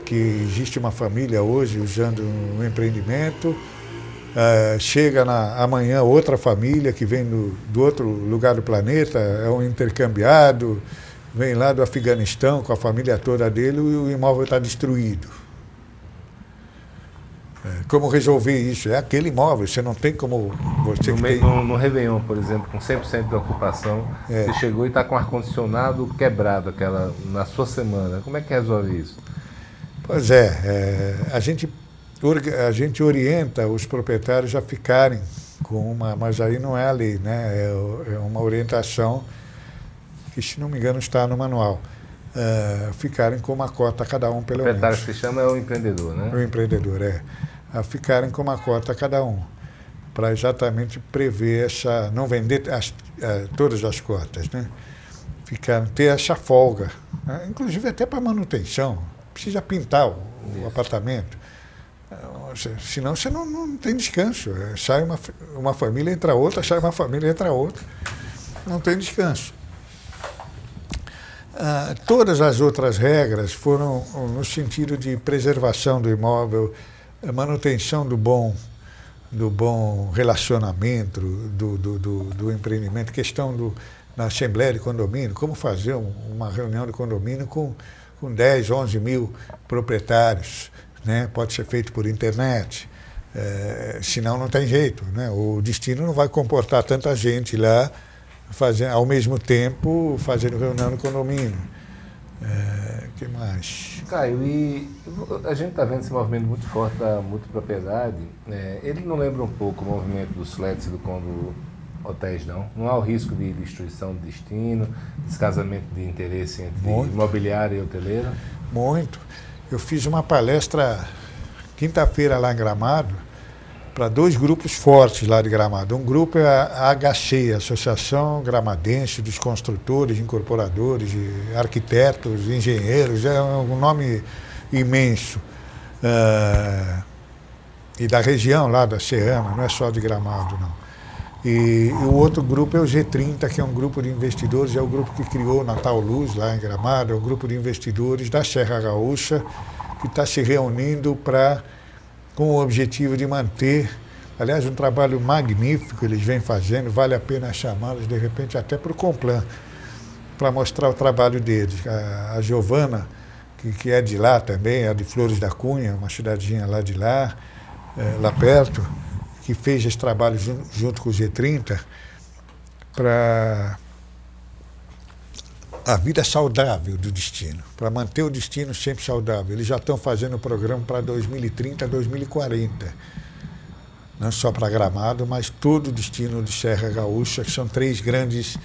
que existe uma família hoje usando um empreendimento, uh, chega na, amanhã outra família que vem do, do outro lugar do planeta, é um intercambiado, vem lá do Afeganistão com a família toda dele e o imóvel está destruído. É, como resolver isso? É aquele imóvel, você não tem como. Você no, tem... no, no Réveillon, por exemplo, com 100% de ocupação, é. você chegou e está com ar-condicionado quebrado aquela, na sua semana. Como é que resolve isso? Pois é, é a, gente, a gente orienta os proprietários a ficarem com uma. Mas aí não é a lei, né? É, é uma orientação que, se não me engano, está no manual. Uh, ficarem com uma cota cada um, pelo menos. O proprietário que se chama é o empreendedor, né? O empreendedor, é a ficarem com uma cota cada um, para exatamente prever essa, não vender as, eh, todas as cotas, né? Ficar, ter essa folga, né? inclusive até para manutenção, precisa pintar o, o apartamento. senão você não, não tem descanso. É, sai uma, uma família, entra outra, sai uma família, entra outra. Não tem descanso. Ah, todas as outras regras foram no sentido de preservação do imóvel, manutenção do bom, do bom relacionamento, do, do, do, do empreendimento, questão do, na Assembleia de Condomínio, como fazer uma reunião de condomínio com, com 10, 11 mil proprietários. Né? Pode ser feito por internet, é, senão não tem jeito. Né? O destino não vai comportar tanta gente lá fazendo, ao mesmo tempo fazendo reunião no condomínio. É, que mais? Caio, e a gente está vendo esse movimento muito forte da multipropriedade. É, ele não lembra um pouco o movimento dos flats do Condo Hotéis, não? Não há o risco de destruição de destino, descasamento de interesse entre muito. imobiliário e hoteleiro? Muito. Eu fiz uma palestra quinta-feira lá em Gramado para dois grupos fortes lá de Gramado. Um grupo é a HC, Associação Gramadense dos Construtores, Incorporadores, Arquitetos, Engenheiros, é um nome imenso. Uh, e da região lá da Serrana, não é só de Gramado, não. E, e, o outro grupo é o G30, que é um grupo de investidores, é o grupo que criou Natal Luz, lá em Gramado, é o grupo de investidores da Serra Gaúcha, que está se reunindo para com o objetivo de manter, aliás, um trabalho magnífico eles vêm fazendo, vale a pena chamá-los, de repente, até para o Complan, para mostrar o trabalho deles. A, a Giovana, que, que, é de lá também, é de Flores da Cunha, uma cidadezinha lá de lá, é, lá perto, que fez esse trabalho junto, junto com o G30 para a vida saudável do destino, para manter o destino sempre saudável. Eles já estão fazendo o programa para 2030, 2040. Não só para Gramado, mas todo o destino de Serra Gaúcha, que são três grandes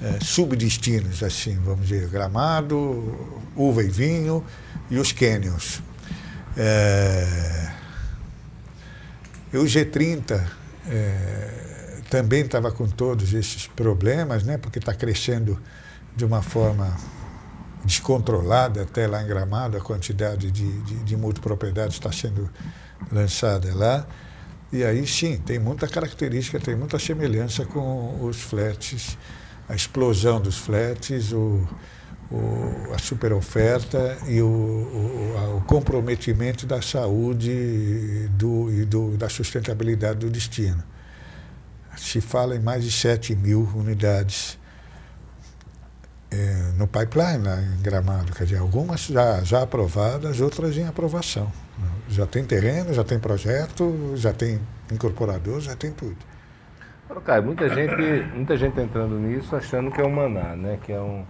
é, subdestinos, assim, vamos dizer, Gramado, uva e vinho e os cânions. É, e o G30 é, também estava com todos esses problemas, né, porque está crescendo de uma forma descontrolada até lá em Gramado, a quantidade de, de, de multipropriedades está sendo lançada lá. E aí sim, tem muita característica, tem muita semelhança com os flats, a explosão dos flats, o, o, a superoferta e o, o, o, comprometimento da saúde do, e do, da sustentabilidade do destino. Se fala em mais de 7 mil unidades é, no pipeline, lá em Gramado. Quer dizer, algumas já, já aprovadas, outras em aprovação. Já tem terreno, já tem projeto, já tem incorporador, já tem tudo. Caio, muita gente, muita gente entrando nisso achando que é um maná, né? que é, um,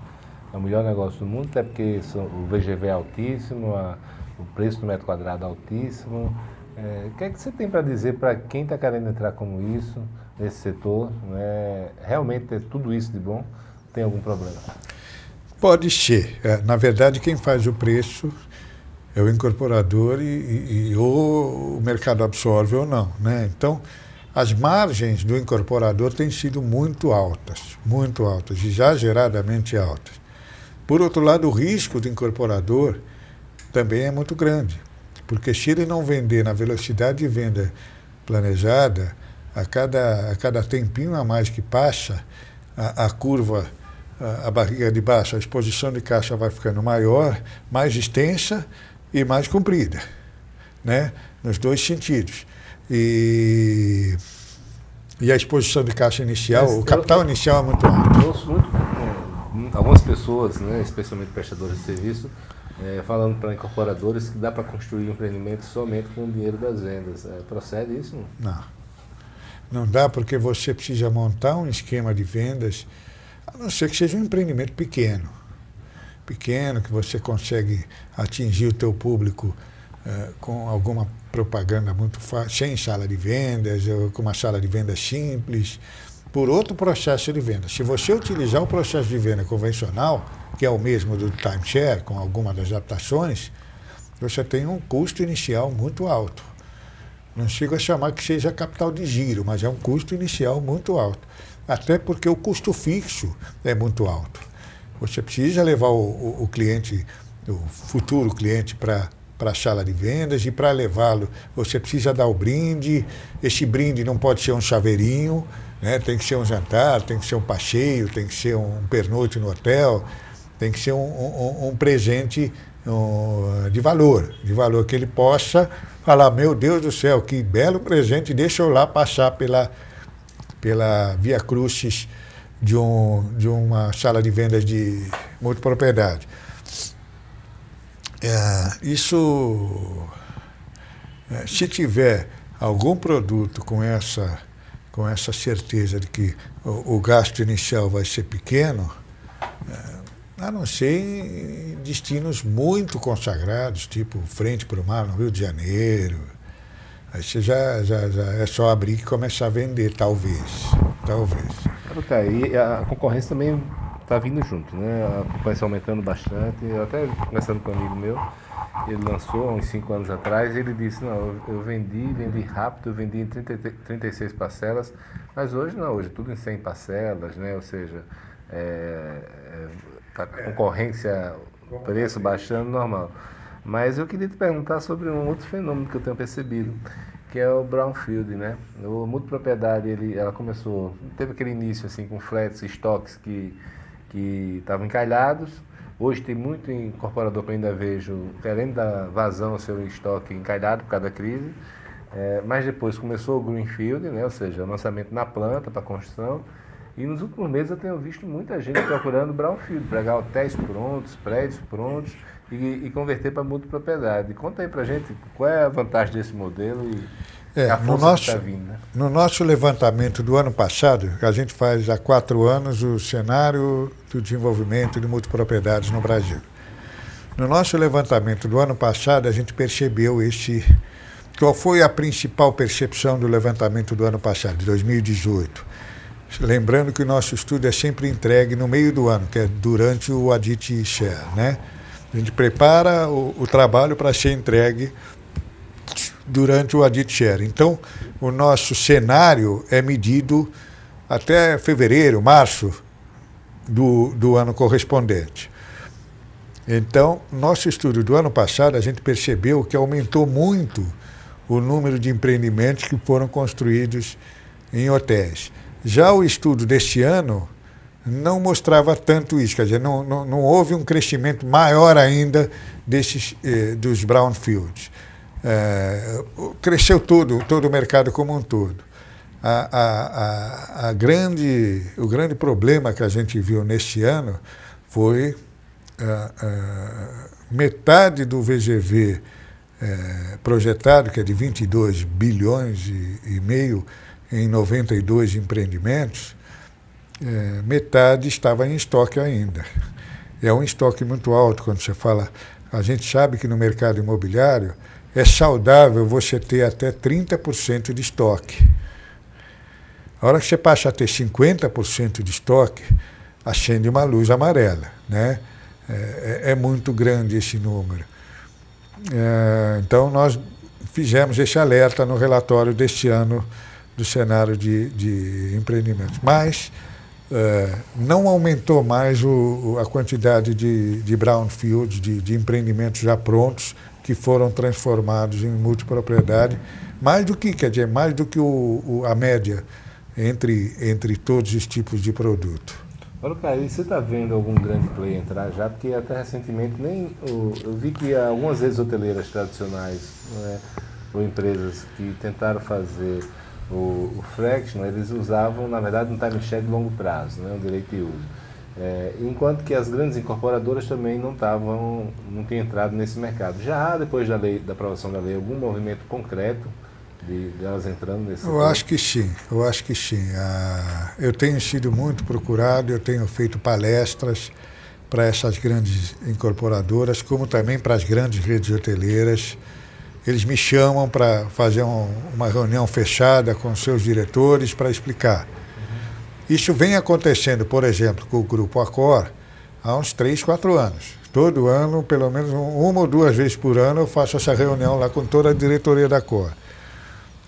é o melhor negócio do mundo, até porque o VGV é altíssimo, a, o preço do metro quadrado é altíssimo. É, o que é que você tem para dizer para quem está querendo entrar como isso, nesse setor? Né? Realmente ter tudo isso de bom? Tem algum problema? Pode ser. É, na verdade, quem faz o preço é o incorporador e, e, e, ou o mercado absorve ou não. Né? Então, as margens do incorporador têm sido muito altas, muito altas, exageradamente altas. Por outro lado, o risco do incorporador também é muito grande, porque se ele não vender na velocidade de venda planejada, a cada, a cada tempinho a mais que passa, a, a curva a barriga de baixo, a exposição de caixa vai ficando maior, mais extensa e mais comprida, né? nos dois sentidos. E, e a exposição de caixa inicial, Mas o capital eu, inicial é muito alto. Eu ouço muito algumas pessoas, né, especialmente prestadores de serviço, é, falando para incorporadores que dá para construir um empreendimento somente com o dinheiro das vendas. É, procede isso? Não. Não dá porque você precisa montar um esquema de vendas a não ser que seja um empreendimento pequeno. Pequeno, que você consegue atingir o teu público eh, com alguma propaganda muito fácil, sem sala de vendas, ou com uma sala de vendas simples, por outro processo de venda. Se você utilizar o processo de venda convencional, que é o mesmo do timeshare, com algumas adaptações, você tem um custo inicial muito alto. Não chego a chamar que seja capital de giro, mas é um custo inicial muito alto até porque o custo fixo é muito alto. Você precisa levar o, o, o cliente, o futuro cliente, para para a sala de vendas e para levá-lo você precisa dar o brinde. Esse brinde não pode ser um chaveirinho, né? tem que ser um jantar, tem que ser um passeio, tem que ser um pernoite no hotel, tem que ser um, um, um presente um, de valor, de valor que ele possa falar, meu Deus do céu, que belo presente, deixa eu lá passar pela, pela Via Crucis de, um, de uma sala de vendas de multipropriedade. É, isso, é, se tiver algum produto com essa, com essa certeza de que o, o gasto inicial vai ser pequeno, é, a não ser em destinos muito consagrados, tipo frente para o mar no Rio de Janeiro. Aí você já, já, já é só abrir e começar a vender, talvez. Talvez. Claro, e a concorrência também está vindo junto, né? A concorrência aumentando bastante. Eu até conversando com um amigo meu, ele lançou há uns 5 anos atrás, ele disse, não, eu vendi, vendi rápido, eu vendi em 30, 36 parcelas, mas hoje não, hoje é tudo em 100 parcelas, né? Ou seja, é, é, tá a concorrência, preço baixando, normal. Mas eu queria te perguntar sobre um outro fenômeno que eu tenho percebido, que é o brownfield, né? O multipropriedade, ele, ela começou, teve aquele início assim com flats, estoques que que estavam encalhados. Hoje tem muito incorporador que eu ainda vejo querendo dar vazão ao seu estoque encalhado por causa da crise. É, mas depois começou o Greenfield, né, ou seja, o lançamento na planta para construção. E nos últimos meses eu tenho visto muita gente procurando Brownfield, pegar hotéis prontos, prédios prontos e, e converter para multipropriedade. Conta aí para gente qual é a vantagem desse modelo e é, no nosso, tá vindo, né? no nosso levantamento do ano passado, a gente faz há quatro anos o cenário do desenvolvimento de multipropriedades no Brasil. No nosso levantamento do ano passado, a gente percebeu esse. Qual foi a principal percepção do levantamento do ano passado, de 2018? Lembrando que o nosso estudo é sempre entregue no meio do ano, que é durante o Adit Share. Né? A gente prepara o, o trabalho para ser entregue durante o Adit Share. Então, o nosso cenário é medido até fevereiro, março do, do ano correspondente. Então, nosso estudo do ano passado, a gente percebeu que aumentou muito o número de empreendimentos que foram construídos em hotéis. Já o estudo deste ano não mostrava tanto isso, quer dizer, não, não, não houve um crescimento maior ainda desses, eh, dos brownfields é, cresceu todo, todo o mercado como um todo. A, a, a, a, grande, o grande problema que a gente viu neste ano foi metade do VGV é, projetado, que é de 22 bilhões e, e meio em 92 empreendimentos, é, metade estava em estoque ainda. É um estoque muito alto quando você fala. A gente sabe que no mercado imobiliário é saudável você ter até 30% de estoque. A hora que você passa a ter 50% de estoque, acende uma luz amarela. Né? É, é, é muito grande esse número. É, então, nós fizemos esse alerta no relatório deste ano do cenário de, de empreendimentos. Mas é, não aumentou mais o, a quantidade de, de de, de empreendimentos já prontos, que foram transformados em multipropriedade, mais do que, quer dizer, mais do que o, o, a média entre, entre todos os tipos de produto. Olha, e você está vendo algum grande player entrar já? Porque até recentemente nem eu vi que algumas vezes hoteleiras tradicionais né, ou empresas que tentaram fazer o, o Fraction, eles usavam, na verdade, um time share de longo prazo, né, um direito de uso. É, enquanto que as grandes incorporadoras também não estavam, não tinham entrado nesse mercado. Já há, depois da, lei, da aprovação da lei, algum movimento concreto de, de elas entrando nesse Eu acho que sim, eu acho que sim. Ah, eu tenho sido muito procurado, eu tenho feito palestras para essas grandes incorporadoras, como também para as grandes redes hoteleiras. Eles me chamam para fazer um, uma reunião fechada com seus diretores para explicar isso vem acontecendo, por exemplo, com o Grupo Acor há uns 3, 4 anos. Todo ano, pelo menos uma ou duas vezes por ano, eu faço essa reunião lá com toda a diretoria da Cor.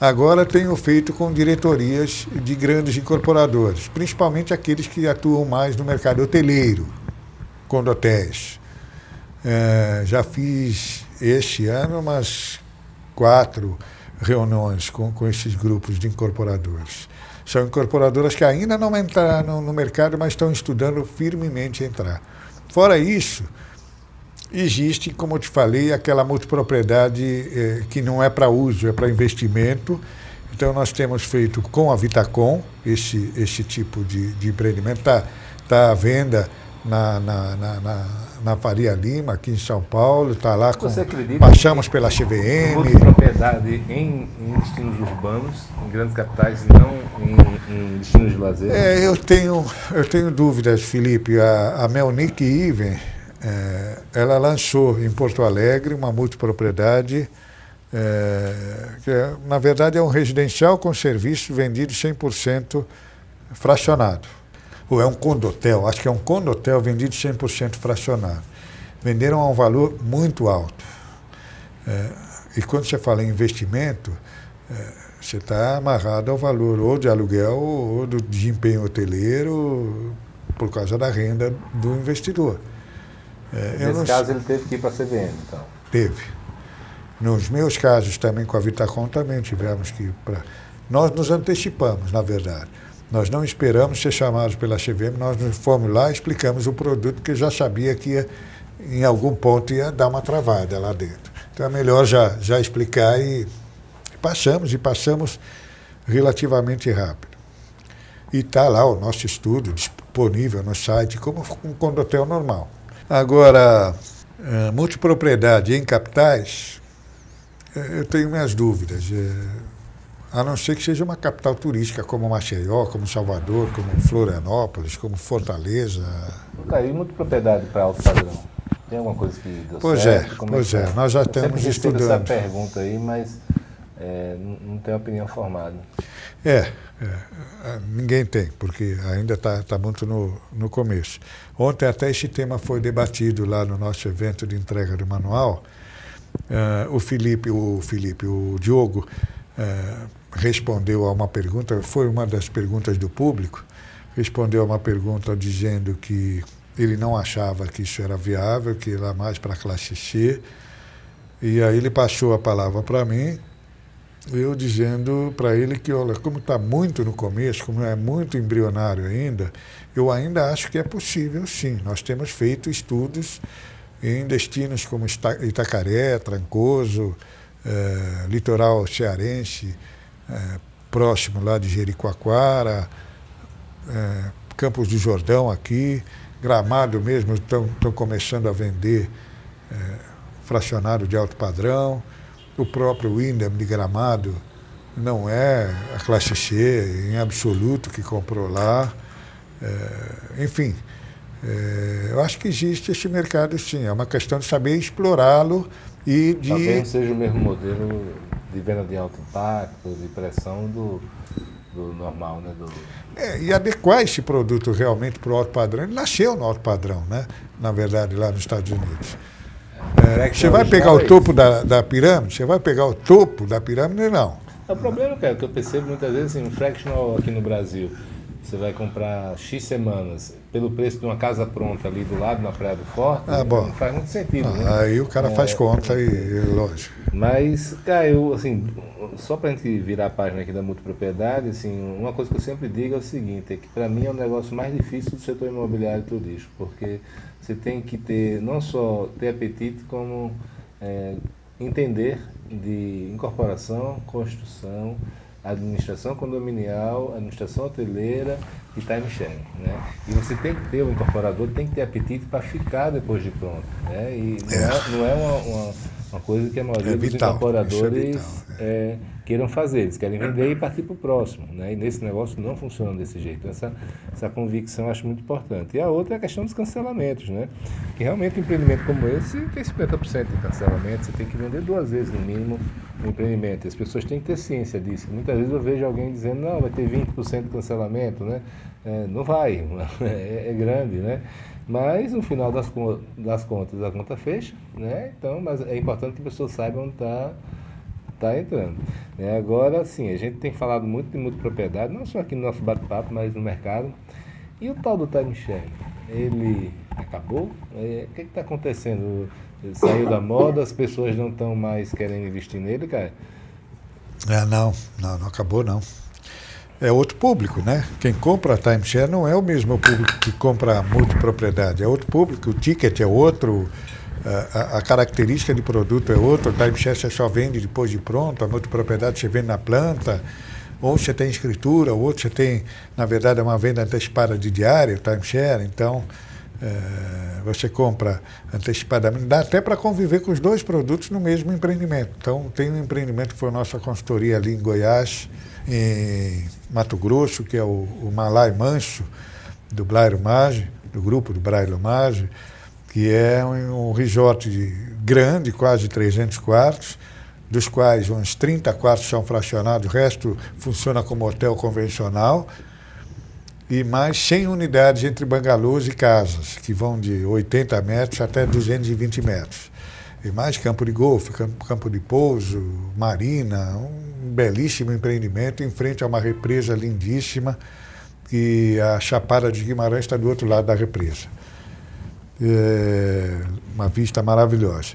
Agora tenho feito com diretorias de grandes incorporadores, principalmente aqueles que atuam mais no mercado hoteleiro, condotéis. É, já fiz este ano umas quatro reuniões com, com esses grupos de incorporadores. São incorporadoras que ainda não entraram no mercado, mas estão estudando firmemente entrar. Fora isso, existe, como eu te falei, aquela multipropriedade eh, que não é para uso, é para investimento. Então, nós temos feito com a Vitacom esse, esse tipo de, de empreendimento. Está tá à venda na, na, na, na, na Faria Lima, aqui em São Paulo, está lá com. Passamos pela CVM. propriedade em, em, destinos urbanos, em grandes capitais, não em, em destinos de lazer? É, eu tenho, eu tenho dúvidas, Felipe. A, a Melnick Iven, é, ela lançou em Porto Alegre uma multipropriedade. É, que é, na verdade é um residencial com serviço vendido 100% fracionado ou é um condotel, acho que é um condotel vendido 100% fracionado. Venderam a um valor muito alto. É, e quando você fala em investimento, é, você está amarrado ao valor ou de aluguel ou do desempenho hoteleiro por causa da renda do investidor. É, Nesse caso, ele teve que ir para a CVM, então? Teve. Nos meus casos também com a Vitacom também tivemos que ir para... Nós nos antecipamos, na verdade. Nós não esperamos ser chamados pela CVM, nós fomos lá e explicamos o produto, porque já sabia que ia, em algum ponto ia dar uma travada lá dentro. Então é melhor já, já explicar e passamos, e passamos relativamente rápido. E está lá o nosso estudo disponível no site, como um condotel normal. Agora, eh, multipropriedade em capitais, eh, eu tenho minhas dúvidas. A não ser que seja uma capital turística como Maceió, como Salvador, como Florianópolis, como Fortaleza. Aí muita propriedade para alto padrão. Tem alguma coisa que deu pois certo? É, como pois é, é, nós já Eu estamos estudando. essa pergunta aí, mas é, não tenho opinião formada. É, é, é, ninguém tem, porque ainda está tá muito no, no começo. Ontem até esse tema foi debatido lá no nosso evento de entrega do manual. Uh, o Felipe, o Felipe, o Diogo uh, respondeu a uma pergunta, foi uma das perguntas do público, respondeu a uma pergunta dizendo que ele não achava que isso era viável, que era mais para a classe C. E aí ele passou a palavra para mim, eu dizendo para ele que, olha, como está muito no começo, como é muito embrionário ainda, eu ainda acho que é possível sim. Nós temos feito estudos em destinos como Itacaré, Trancoso, eh, litoral cearense, é, próximo lá de Jericoacoara, é, Campos do Jordão aqui, Gramado mesmo estão começando a vender é, fracionado de alto padrão, o próprio Windham de Gramado não é a classe C em absoluto que comprou lá. É, enfim, é, eu acho que existe esse mercado sim, é uma questão de saber explorá-lo e de. Talvez seja o mesmo modelo de venda de alto impacto, de pressão do, do normal, né? Do... É, e adequar esse produto realmente para o alto padrão. Ele nasceu no alto padrão, né? Na verdade, lá nos Estados Unidos. É, você vai pegar o é topo da, da pirâmide? Você vai pegar o topo da pirâmide? Não. É o problema, cara, que eu percebo muitas vezes, assim, um fractional aqui no Brasil, você vai comprar X semanas pelo preço de uma casa pronta ali do lado, na Praia do Forte, ah, bom. não faz muito sentido. Ah, né? Aí o cara é, faz conta e, lógico. Mas, eu, assim, só para a gente virar a página aqui da multipropriedade, assim, uma coisa que eu sempre digo é o seguinte, é que para mim é o negócio mais difícil do setor imobiliário turístico, porque você tem que ter, não só ter apetite, como é, entender de incorporação, construção, administração condominial, administração hoteleira e time sharing. Né? E você tem que ter, o incorporador tem que ter apetite para ficar depois de pronto. Né? E não é, é não é uma, uma, uma, coisa que a maioria é dos incorporadores é, é queiram fazer. Eles querem vender e partir para o próximo. Né? E nesse negócio não funciona desse jeito. Essa, essa convicção eu acho muito importante. E a outra é a questão dos cancelamentos. Né? Que realmente um empreendimento como esse tem 50% de cancelamento. Você tem que vender duas vezes no mínimo o empreendimento. As pessoas têm que ter ciência disso. Muitas vezes eu vejo alguém dizendo, não, vai ter 20% de cancelamento. Né? É, não vai, é, é grande. Né? Mas no final das, das contas a conta fecha, né? Então, mas é importante que a pessoa saiba onde está está entrando. É, agora, sim, a gente tem falado muito de multipropriedade, não só aqui no nosso bate-papo, mas no mercado. E o tal do time ele acabou? É, o que está acontecendo? Saiu da moda, as pessoas não estão mais querendo investir nele, cara? É, não, não, não acabou não. É outro público, né? Quem compra timeshare não é o mesmo público que compra multipropriedade, é outro público, o ticket é outro, a, a característica de produto é outra, o timeshare você só vende depois de pronto, a multipropriedade você vende na planta, ou você tem escritura, ou outro você tem, na verdade, é uma venda antecipada de diário, timeshare, então é, você compra antecipadamente, dá até para conviver com os dois produtos no mesmo empreendimento. Então, tem um empreendimento que foi nossa consultoria ali em Goiás, em Mato Grosso, que é o, o Malai Manso, do Blairo Mage, do grupo do Blairo Mage, que é um, um resort grande, quase 300 quartos, dos quais uns 30 quartos são fracionados, o resto funciona como hotel convencional, e mais 100 unidades entre bangalôs e casas, que vão de 80 metros até 220 metros. E mais campo de golfe, campo de pouso, marina, um belíssimo empreendimento em frente a uma represa lindíssima, e a Chapada de Guimarães está do outro lado da represa. É uma vista maravilhosa.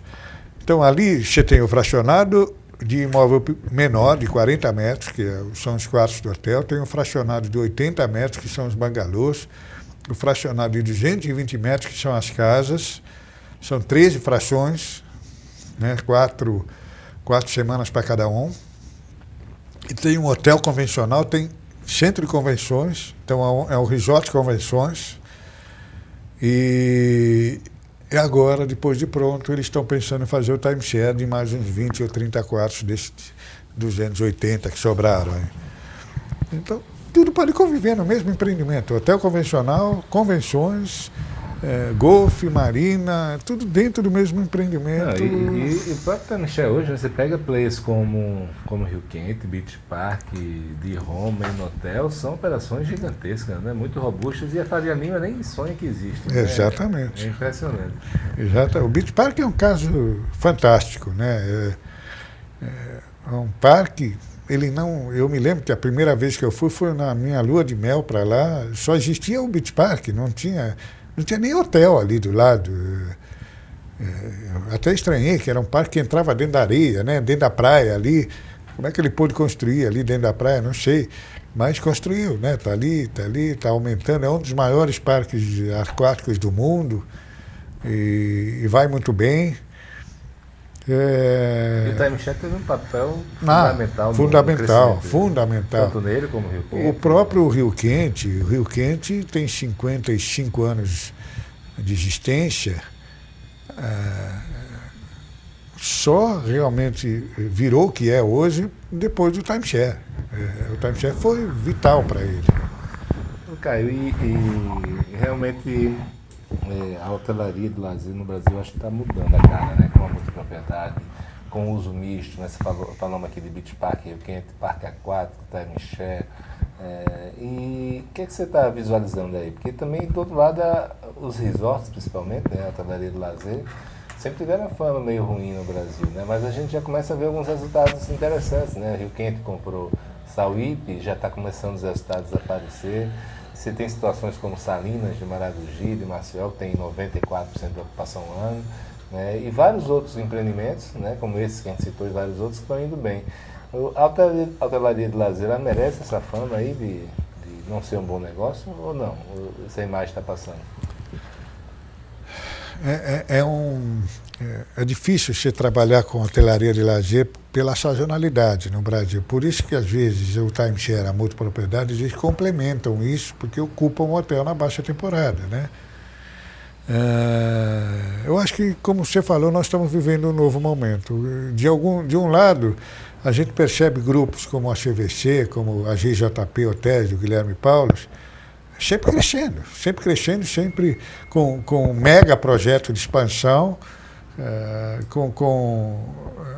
Então, ali você tem o fracionado de imóvel menor, de 40 metros, que é são os quartos do hotel, tem um fracionado de 80 metros, que são os bangalôs, o fracionado de 220 metros, que são as casas, são 13 frações, né, quatro, quatro semanas para cada um. E tem um hotel convencional, tem centro de convenções, então é um, é resort de convenções. E agora, depois de pronto, eles estão pensando em fazer o timeshare de mais uns 20 ou 30 quartos desses 280 que sobraram. Aí. Então, tudo pode conviver no mesmo empreendimento. Hotel convencional, convenções, é, golfe, marina, tudo dentro do mesmo empreendimento. Não, e, e, e próprio Timeshare hoje, você pega players como, como Rio Quente, Beach Park, de Roma e Hotel, são operações gigantescas, né? muito robustas e a Faria Lima nem sonha que existe. Né? Exatamente. É impressionante. Exato. O Beach Park é um caso fantástico, né? É, é, é um parque ele não. Eu me lembro que a primeira vez que eu fui foi na minha lua de mel para lá, só existia o Beach Park, não tinha. Não tinha nem hotel ali do lado. É, até estranhei que era um parque que entrava dentro da areia, né? dentro da praia ali. Como é que ele pôde construir ali dentro da praia? Não sei. Mas construiu, né? Está ali, está ali, está aumentando. É um dos maiores parques aquáticos do mundo e, e vai muito bem. É... E o timeshare teve um papel ah, fundamental. fundamental, fundamental. Tanto nele como o Rio Quente. O próprio Rio Quente, o Rio Quente tem 55 anos de existência. É, só realmente virou o que é hoje depois do timeshare. É, o timeshare foi vital para ele. Caio, e, e realmente é, a hotelaria do lazer no Brasil acho que está mudando a cara, né? Com a multipropriedade, com uso misto, né? Você falou, falamos aqui de Beach Park, Rio Quente, Parque Aquático, Timeshare. É, e o que, é que você está visualizando aí? Porque também, do outro lado, os resorts, principalmente, né? a hotelaria do lazer, sempre tiveram fama meio ruim no Brasil, né? Mas a gente já começa a ver alguns resultados interessantes, né? Rio Quente comprou Sauípe, já está começando os resultados a aparecer. Você tem situações como Salinas, de Maragogi, de Maceió, que tem 94% de ocupação ano, né? e vários outros empreendimentos, né? como esses que a gente citou e vários outros, que estão indo bem. A hotelaria de lazer, ela merece essa fama aí de, de não ser um bom negócio ou não? Essa imagem está passando? É, é, é, um, é, é, difícil você trabalhar com hotelaria de lazer pela sazonalidade no Brasil. Por isso que, às vezes, o timeshare, a multipropriedade, eles complementam isso, porque ocupam um hotel na baixa temporada. Né? É, eu acho que, como você falou, nós estamos vivendo um novo momento. De, algum, de um lado, a gente percebe grupos como a CVC, como a GJP Hotéis, do Guilherme Paulos, sempre crescendo, sempre crescendo, sempre com, com um mega projeto de expansão, uh, com, com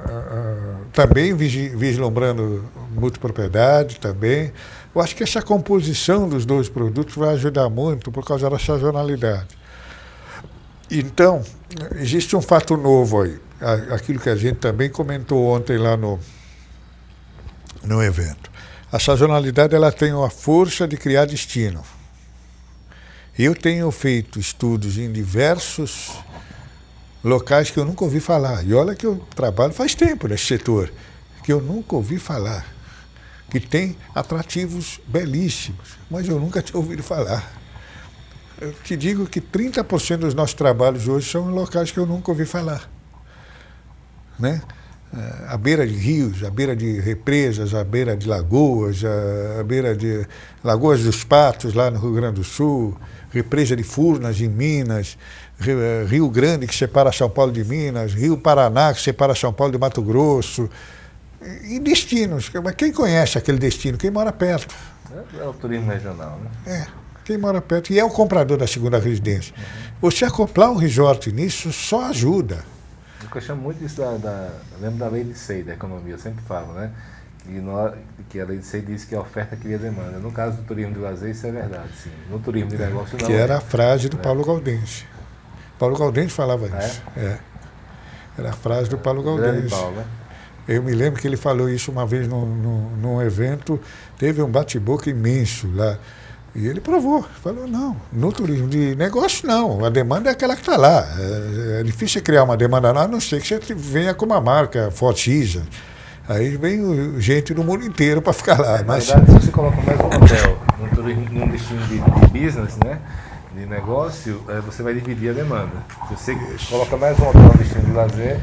uh, também vislumbrando multipropriedade também. Eu acho que essa composição dos dois produtos vai ajudar muito por causa da sazonalidade. Então, existe um fato novo aí, aquilo que a gente também comentou ontem lá no, no evento. A sazonalidade ela tem a força de criar destino. Eu tenho feito estudos em diversos locais que eu nunca ouvi falar. E olha que eu trabalho faz tempo nesse setor, que eu nunca ouvi falar. Que tem atrativos belíssimos, mas eu nunca tinha ouvido falar. Eu te digo que 30% dos nossos trabalhos hoje são em locais que eu nunca ouvi falar. Né? À beira de rios, à beira de represas, à beira de lagoas, à beira de Lagoas dos Patos, lá no Rio Grande do Sul, represa de Furnas, em Minas, Rio Grande, que separa São Paulo de Minas, Rio Paraná, que separa São Paulo de Mato Grosso, e destinos. Mas quem conhece aquele destino? Quem mora perto. É, o turismo regional, né? É, quem mora perto. E é o comprador da segunda residência. Você acoplar um resort nisso só ajuda. Eu chamo muito isso da, da. Lembro da lei de SEI da economia, eu sempre falo, né? Que, que a lei de SEI diz que a oferta cria demanda. No caso do turismo de lazer, isso é verdade, sim. No turismo de negócio, não. Que era a frase do é. Paulo Gaudense. Paulo Gaudense falava ah, isso. É? é? Era a frase do Paulo Gaudense. Paulo, né? Eu me lembro que ele falou isso uma vez num, num, num evento, teve um bate-boca imenso lá. E ele provou, falou, não, no turismo de negócio não, a demanda é aquela que está lá. É, é, difícil criar uma demanda lá, a não ser que você venha com uma marca Fortisa. Aí vem gente do mundo inteiro para ficar lá. Na mas... verdade, se você coloca mais um hotel num, turismo, num destino de, de business, né? de negócio, é, você vai dividir a demanda. Se você coloca mais um hotel no destino de lazer,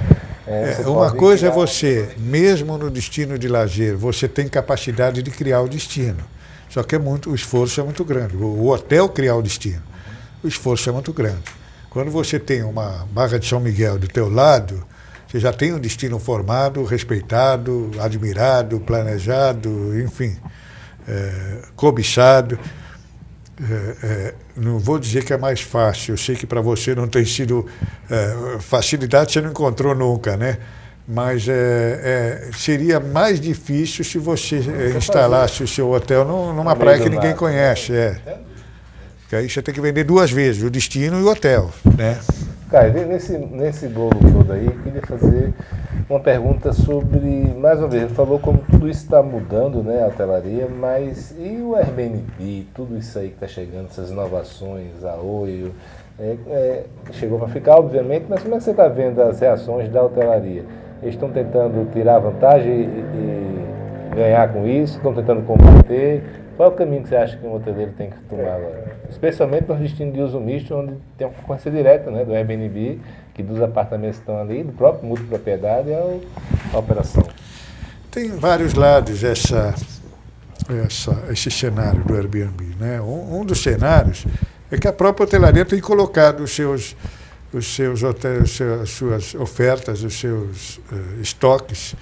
é, é, uma coisa é você, mesmo no destino de lazer, você tem capacidade de criar o destino. Só que é muito, o esforço é muito grande. O, hotel criar o destino, o esforço é muito grande. Quando você tem uma Barra de São Miguel do teu lado, você já tem um destino formado, respeitado, admirado, planejado, enfim, é, cobiçado. É, é, não vou dizer que é mais fácil, eu sei que para você não tem sido é, facilidade, você não encontrou nunca, né? Mas é, é, seria mais difícil se você, você instalasse o seu hotel numa praia que ninguém conhece. É. Porque aí você tem que vender duas vezes, o destino e o hotel. Né? Caio, nesse, nesse bolo todo aí, eu queria fazer uma pergunta sobre, mais uma vez, falou como tudo isso está mudando, né, a hotelaria, mas e o Airbnb, tudo isso aí que está chegando, essas inovações, a Oi, é, é, chegou para ficar, obviamente, mas como é que você está vendo as reações da hotelaria? Eles estão tentando tirar vantagem e, e ganhar com isso, estão tentando combater. Qual é o caminho que você acha que um hoteleiro tem que tomar agora? Especialmente no destino de uso misto, onde tem uma concorrência direta né, do Airbnb, que dos apartamentos estão ali, do próprio multipropriedade, é a operação. Tem vários lados essa, essa, esse cenário do Airbnb. Né? Um, um dos cenários é que a própria hotelaria tem colocado os seus os seus hotéis, as suas ofertas, os seus uh, estoques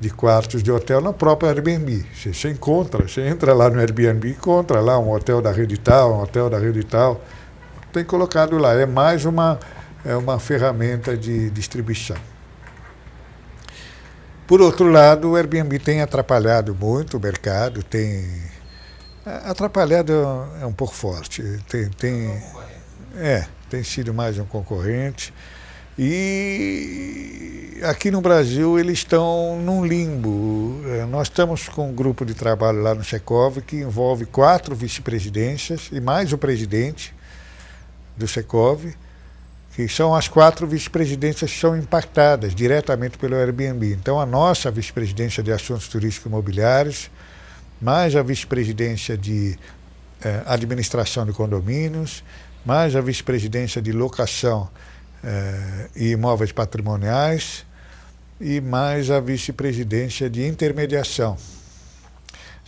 de quartos de hotel na própria Airbnb. Você, você, encontra, você entra lá no Airbnb, encontra lá um hotel da rede tal, um hotel da rede tal. Tem colocado lá. É mais uma, é uma ferramenta de distribuição. Por outro lado, o Airbnb tem atrapalhado muito o mercado, tem. Atrapalhado é um pouco forte. Tem, tem, é, tem sido mais um concorrente. E aqui no Brasil eles estão num limbo. É, nós estamos com um grupo de trabalho lá no Secov que envolve quatro vice-presidências e mais o presidente do Secov, que são as quatro vice-presidências que são impactadas diretamente pelo Airbnb. Então a nossa vice-presidência de assuntos turísticos imobiliários, mais a vice-presidência de eh, administração de condomínios, mais a vice-presidência de locação eh, e imóveis patrimoniais e mais a vice-presidência de intermediação.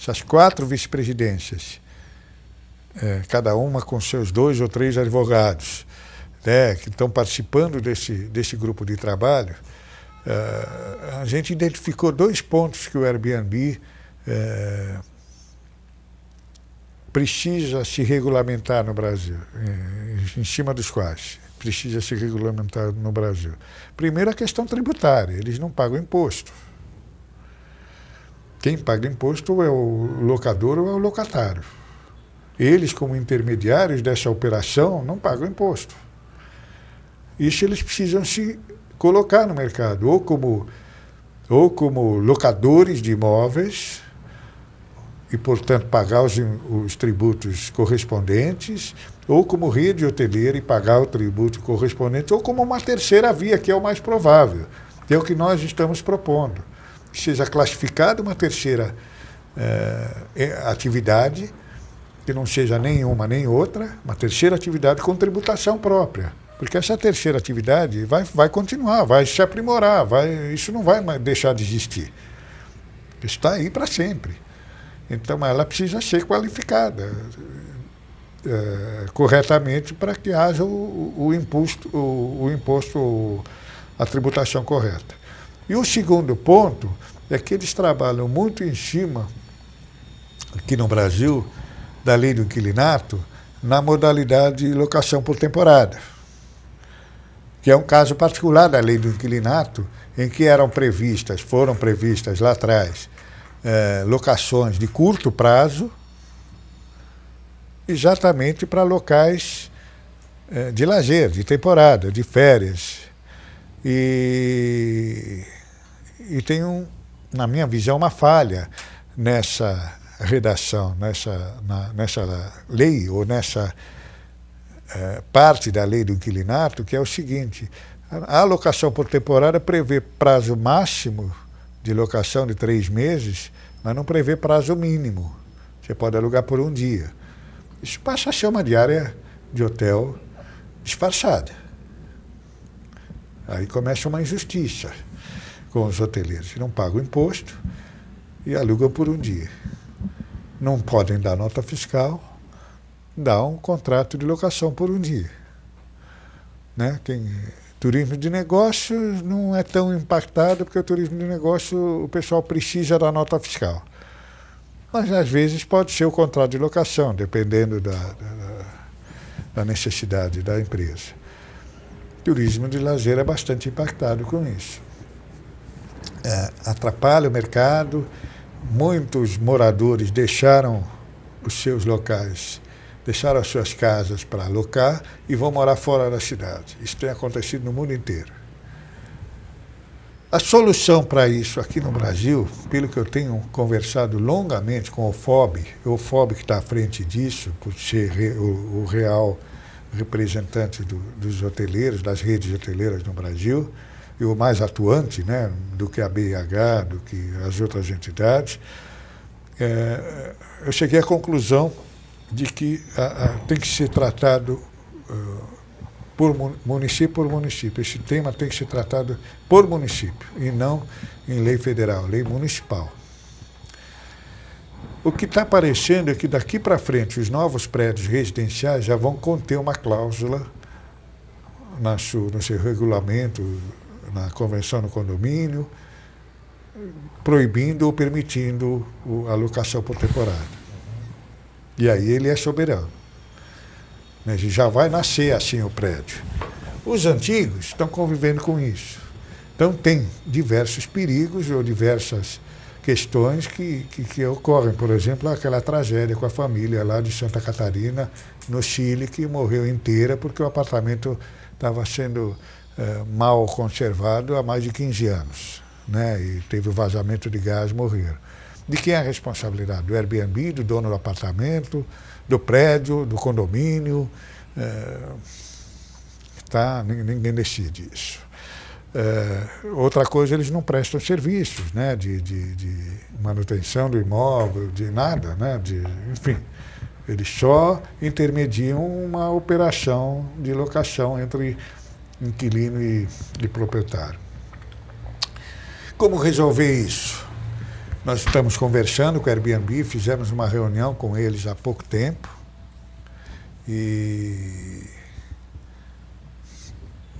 Essas quatro vice-presidências, eh, cada uma com seus dois ou três advogados, né, que estão participando desse, desse grupo de trabalho, eh, a gente identificou dois pontos que o Airbnb eh, precisa se regulamentar no Brasil, em cima dos quais precisa se regulamentar no Brasil. Primeiro, a questão tributária, eles não pagam imposto. Quem paga imposto é o locador ou é o locatário. Eles, como intermediários dessa operação, não pagam imposto. Isso eles precisam se colocar no mercado, ou como, ou como locadores de imóveis, e, portanto, pagar os, os tributos correspondentes, ou como rede hoteleira e pagar o tributo correspondente, ou como uma terceira via, que é o mais provável, que é o que nós estamos propondo. Que seja classificada uma terceira eh, atividade, que não seja nenhuma nem outra, uma terceira atividade com tributação própria. Porque essa terceira atividade vai, vai continuar, vai se aprimorar, vai, isso não vai deixar de existir. Está aí para sempre. Então ela precisa ser qualificada é, corretamente para que haja o, o imposto, o, o imposto, a tributação correta. E o segundo ponto é que eles trabalham muito em cima, aqui no Brasil, da lei do inquilinato, na modalidade de locação por temporada que é um caso particular da lei do inquilinato, em que eram previstas, foram previstas lá atrás, eh, locações de curto prazo, exatamente para locais eh, de lazer, de temporada, de férias. E, e tem, um, na minha visão, uma falha nessa redação, nessa, na, nessa lei ou nessa é, parte da lei do inquilinato, que é o seguinte: a alocação por temporada prevê prazo máximo de locação de três meses, mas não prevê prazo mínimo. Você pode alugar por um dia. Isso passa a ser uma diária de hotel disfarçada. Aí começa uma injustiça com os hoteleiros. Não pagam imposto e alugam por um dia. Não podem dar nota fiscal dá um contrato de locação por um dia. Né? Quem, turismo de negócios não é tão impactado porque o turismo de negócio o pessoal precisa da nota fiscal. Mas às vezes pode ser o contrato de locação, dependendo da, da, da necessidade da empresa. Turismo de lazer é bastante impactado com isso. É, atrapalha o mercado, muitos moradores deixaram os seus locais deixaram as suas casas para alocar e vão morar fora da cidade. Isso tem acontecido no mundo inteiro. A solução para isso aqui no Brasil, pelo que eu tenho conversado longamente com o FOB, o FOB que está à frente disso, por ser o, o real representante do, dos hoteleiros, das redes hoteleiras no Brasil, e o mais atuante né, do que a BIH, do que as outras entidades, é, eu cheguei à conclusão de que tem que ser tratado uh, por município por município. Esse tema tem que ser tratado por município e não em lei federal, lei municipal. O que está aparecendo é que daqui para frente os novos prédios residenciais já vão conter uma cláusula na sua, no seu regulamento, na convenção no condomínio, proibindo ou permitindo a locação por temporada. E aí ele é soberano. Né? Já vai nascer assim o prédio. Os antigos estão convivendo com isso. Então tem diversos perigos ou diversas questões que, que, que, ocorrem. Por exemplo, aquela tragédia com a família lá de Santa Catarina, no Chile, que morreu inteira porque o apartamento estava sendo eh, mal conservado há mais de 15 anos. Né? E teve o vazamento de gás, morreram. De quem é a responsabilidade? Do Airbnb, do dono do apartamento, do prédio, do condomínio? É, tá, ninguém decide isso. É, outra coisa, eles não prestam serviços né, de, de, de, manutenção do imóvel, de nada, né, de, enfim. Eles só intermediam uma operação de locação entre inquilino e, e proprietário. Como resolver isso? Nós estamos conversando com o Airbnb, fizemos uma reunião com eles há pouco tempo e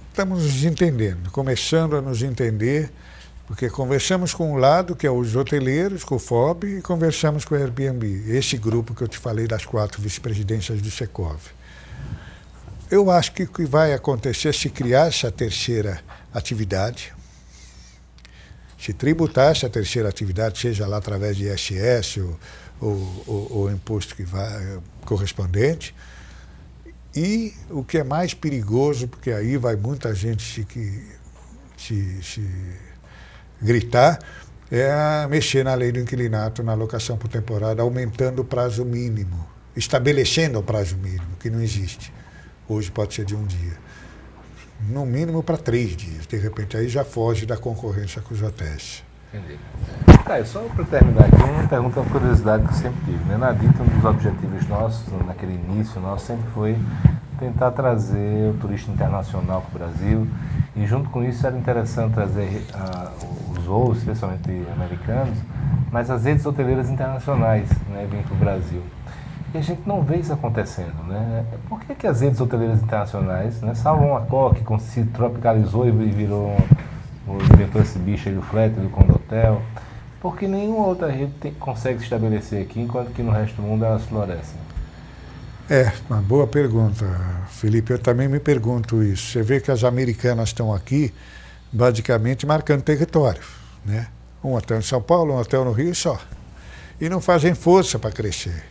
estamos nos entendendo, começando a nos entender, porque conversamos com um lado, que é os hoteleiros, com o FOB, e conversamos com o Airbnb, esse grupo que eu te falei das quatro vice-presidências do Secov. Eu acho que o que vai acontecer se criar essa terceira atividade, se tributar essa terceira atividade, seja lá através de ISS ou, o imposto que vai, correspondente. E o que é mais perigoso, porque aí vai muita gente se, se, se gritar, é mexer na lei do inquilinato, na locação por temporada, aumentando o prazo mínimo, estabelecendo o prazo mínimo, que não existe. Hoje pode ser de um dia. No mínimo para três dias. De repente aí já foge da concorrência com os hotéis. Entendi. Caio, só para terminar aqui, uma pergunta, uma curiosidade que eu sempre tive. Né? Na DITA, um dos objetivos nossos, naquele início nosso, sempre foi tentar trazer o turista internacional para o Brasil. E junto com isso era interessante trazer uh, os voos, especialmente americanos, mas as redes hoteleiras internacionais né, vêm para o Brasil. E a gente não vê isso acontecendo. Né? Por que, que as redes hoteleiras internacionais, né, salvo uma que se tropicalizou e virou, inventou esse bicho aí do flat, do condotel, porque nenhuma outra rede tem, consegue se estabelecer aqui, enquanto que no resto do mundo elas florescem? É, uma boa pergunta, Felipe. Eu também me pergunto isso. Você vê que as americanas estão aqui, basicamente marcando território. Né? Um hotel em São Paulo, um hotel no Rio só. E não fazem força para crescer.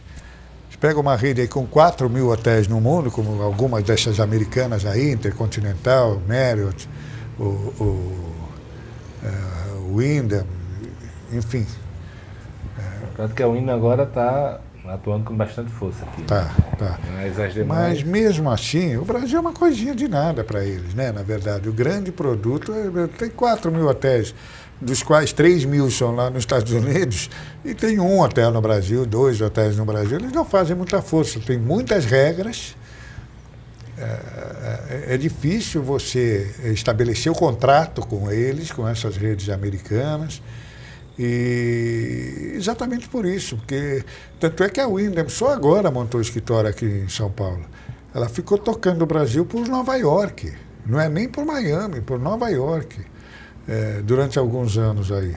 Você pega uma rede aí com 4 mil hotéis no mundo, como algumas dessas americanas aí, Intercontinental, Marriott, o, o, uh, Wyndham, enfim. Tanto que a Wyndham agora está atuando com bastante força aqui. Tá, tá. Mas, demais... Mas mesmo assim, o Brasil é uma coisinha de nada para eles, né? Na verdade, o grande produto é, tem 4 mil hotéis, dos quais 3 mil são lá nos Estados Unidos, e tem um hotel no Brasil, dois hotéis no Brasil. Eles não fazem muita força, tem muitas regras. É, é, é difícil você estabelecer o contrato com eles, com essas redes americanas. E exatamente por isso, porque tanto é que a Windham só agora montou escritório aqui em São Paulo. Ela ficou tocando o Brasil por Nova York, não é nem por Miami, por Nova York, é, durante alguns anos aí.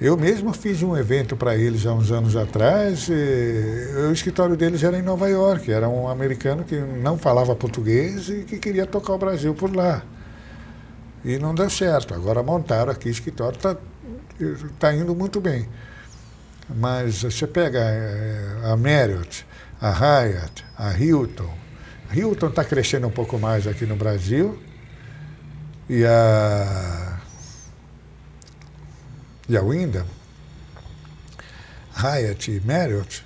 Eu mesmo fiz um evento para eles há uns anos atrás. o escritório deles era em Nova York. Era um americano que não falava português e que queria tocar o Brasil por lá. E não deu certo. Agora montaram aqui o escritório. Está está indo muito bem. Mas você pega eh, a Marriott, a Hyatt, a Hilton. Hilton está crescendo um pouco mais aqui no Brasil. E a, e a Wyndham, Hyatt e Marriott,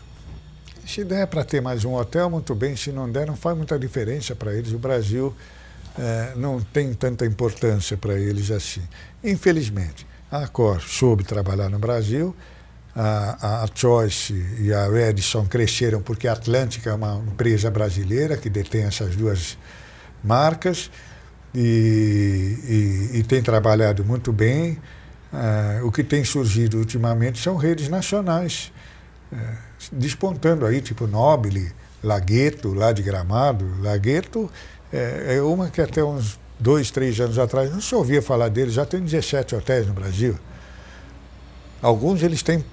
se der para ter mais um hotel, muito bem. Se não der, não faz muita diferença para eles. O Brasil é, não tem tanta importância para eles assim. Infelizmente. A Accor soube trabalhar no Brasil, a, a, Choice e a Edison cresceram porque a Atlântica é uma empresa brasileira que detém essas duas marcas e, e, e tem trabalhado muito bem. Uh, o que tem surgido ultimamente são redes nacionais, uh, despontando aí, tipo Nobile, Lagueto, lá de Gramado. Lagueto é, é uma que até uns dois, três anos atrás, não se ouvia falar deles, já tem 17 hotéis no Brasil. Alguns eles têm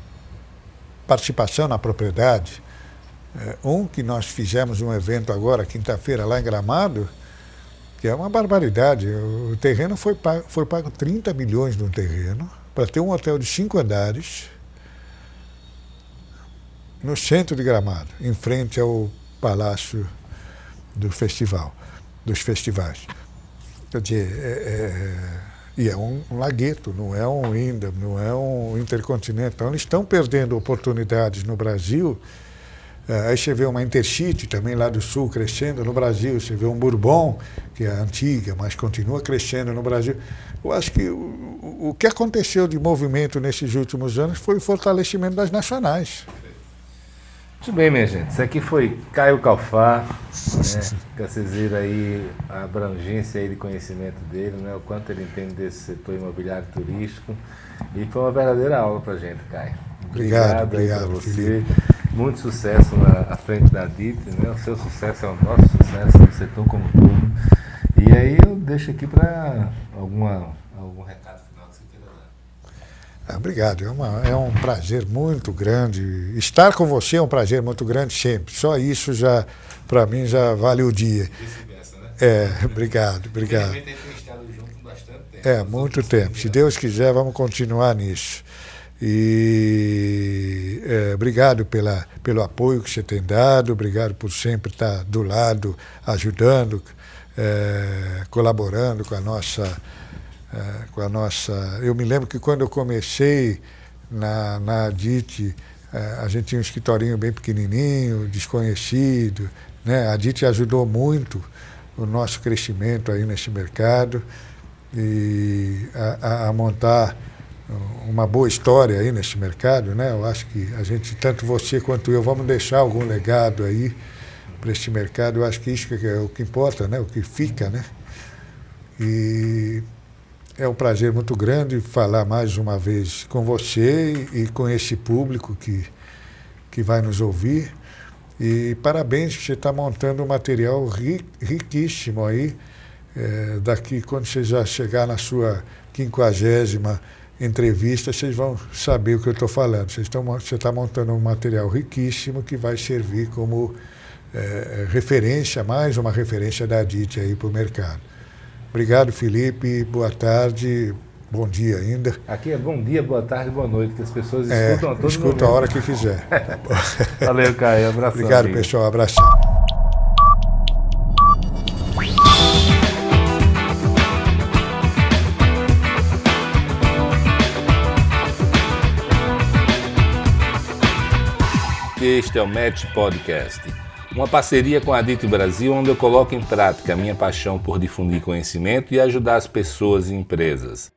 participação na propriedade. É, um que nós fizemos um evento agora, quinta-feira, lá em Gramado, que é uma barbaridade. O terreno foi pago, foi pago 30 milhões no terreno para ter um hotel de cinco andares no centro de Gramado, em frente ao palácio do festival, dos festivais. Quer dizer, é, é, e é um, um, lagueto, não é um Indam, não é um Intercontinental. Eles estão perdendo oportunidades no Brasil. É, aí você vê uma Intercity também lá do sul crescendo no Brasil. Você vê um Bourbon, que é antiga, mas continua crescendo no Brasil. Eu acho que o, o que aconteceu de movimento nesses últimos anos foi o fortalecimento das nacionais. Muito bem, minha gente. Isso aqui foi Caio Calfá, né? vocês aí a abrangência aí de conhecimento dele, né? o quanto ele entende desse setor imobiliário turístico. E foi uma verdadeira aula para gente, Caio. Obrigado, obrigado, obrigado você. Muito sucesso na à frente da DIT, né? O seu sucesso é o nosso sucesso, no setor como todo. E aí eu deixo aqui para alguma obrigado, é, uma, é um prazer muito grande. Estar com você é um prazer muito grande sempre. Só isso já, para mim, já vale o dia. Né? É, obrigado, obrigado. É, muito tempo. Se Deus quiser, vamos continuar nisso. E é, obrigado pela, pelo apoio que você tem dado, obrigado por sempre estar do lado, ajudando, é, colaborando com a nossa é, com a nossa. Eu me lembro que quando eu comecei na, na DIT, é, a gente tinha um escritorinho bem pequenininho, desconhecido. Né? A DIT ajudou muito o nosso crescimento aí nesse mercado e a, a, montar uma boa história aí nesse mercado, né? Eu acho que a gente, tanto você quanto eu, vamos deixar algum legado aí para este mercado. Eu acho que isso é o que importa, né? O que fica, né? E é um prazer muito grande falar mais uma vez com você e com esse público que, que vai nos ouvir. E parabéns, você está montando um material ri, riquíssimo aí. É, daqui, quando você já chegar na sua quinquagésima entrevista, vocês vão saber o que eu estou falando. Vocês você está montando um material riquíssimo que vai servir como é, referência, mais uma referência da DIT aí para o mercado. Obrigado, Felipe. Boa tarde. Bom dia ainda. Aqui é bom dia, boa tarde, boa noite, que as pessoas é, escutam a todo Escuta a hora que quiser. Valeu, Caio. Abração. Obrigado, amigo. pessoal. Abração. Este é o Match Podcast uma parceria com a Dito Brasil, onde eu coloco em prática a minha paixão por difundir conhecimento e ajudar as pessoas e empresas.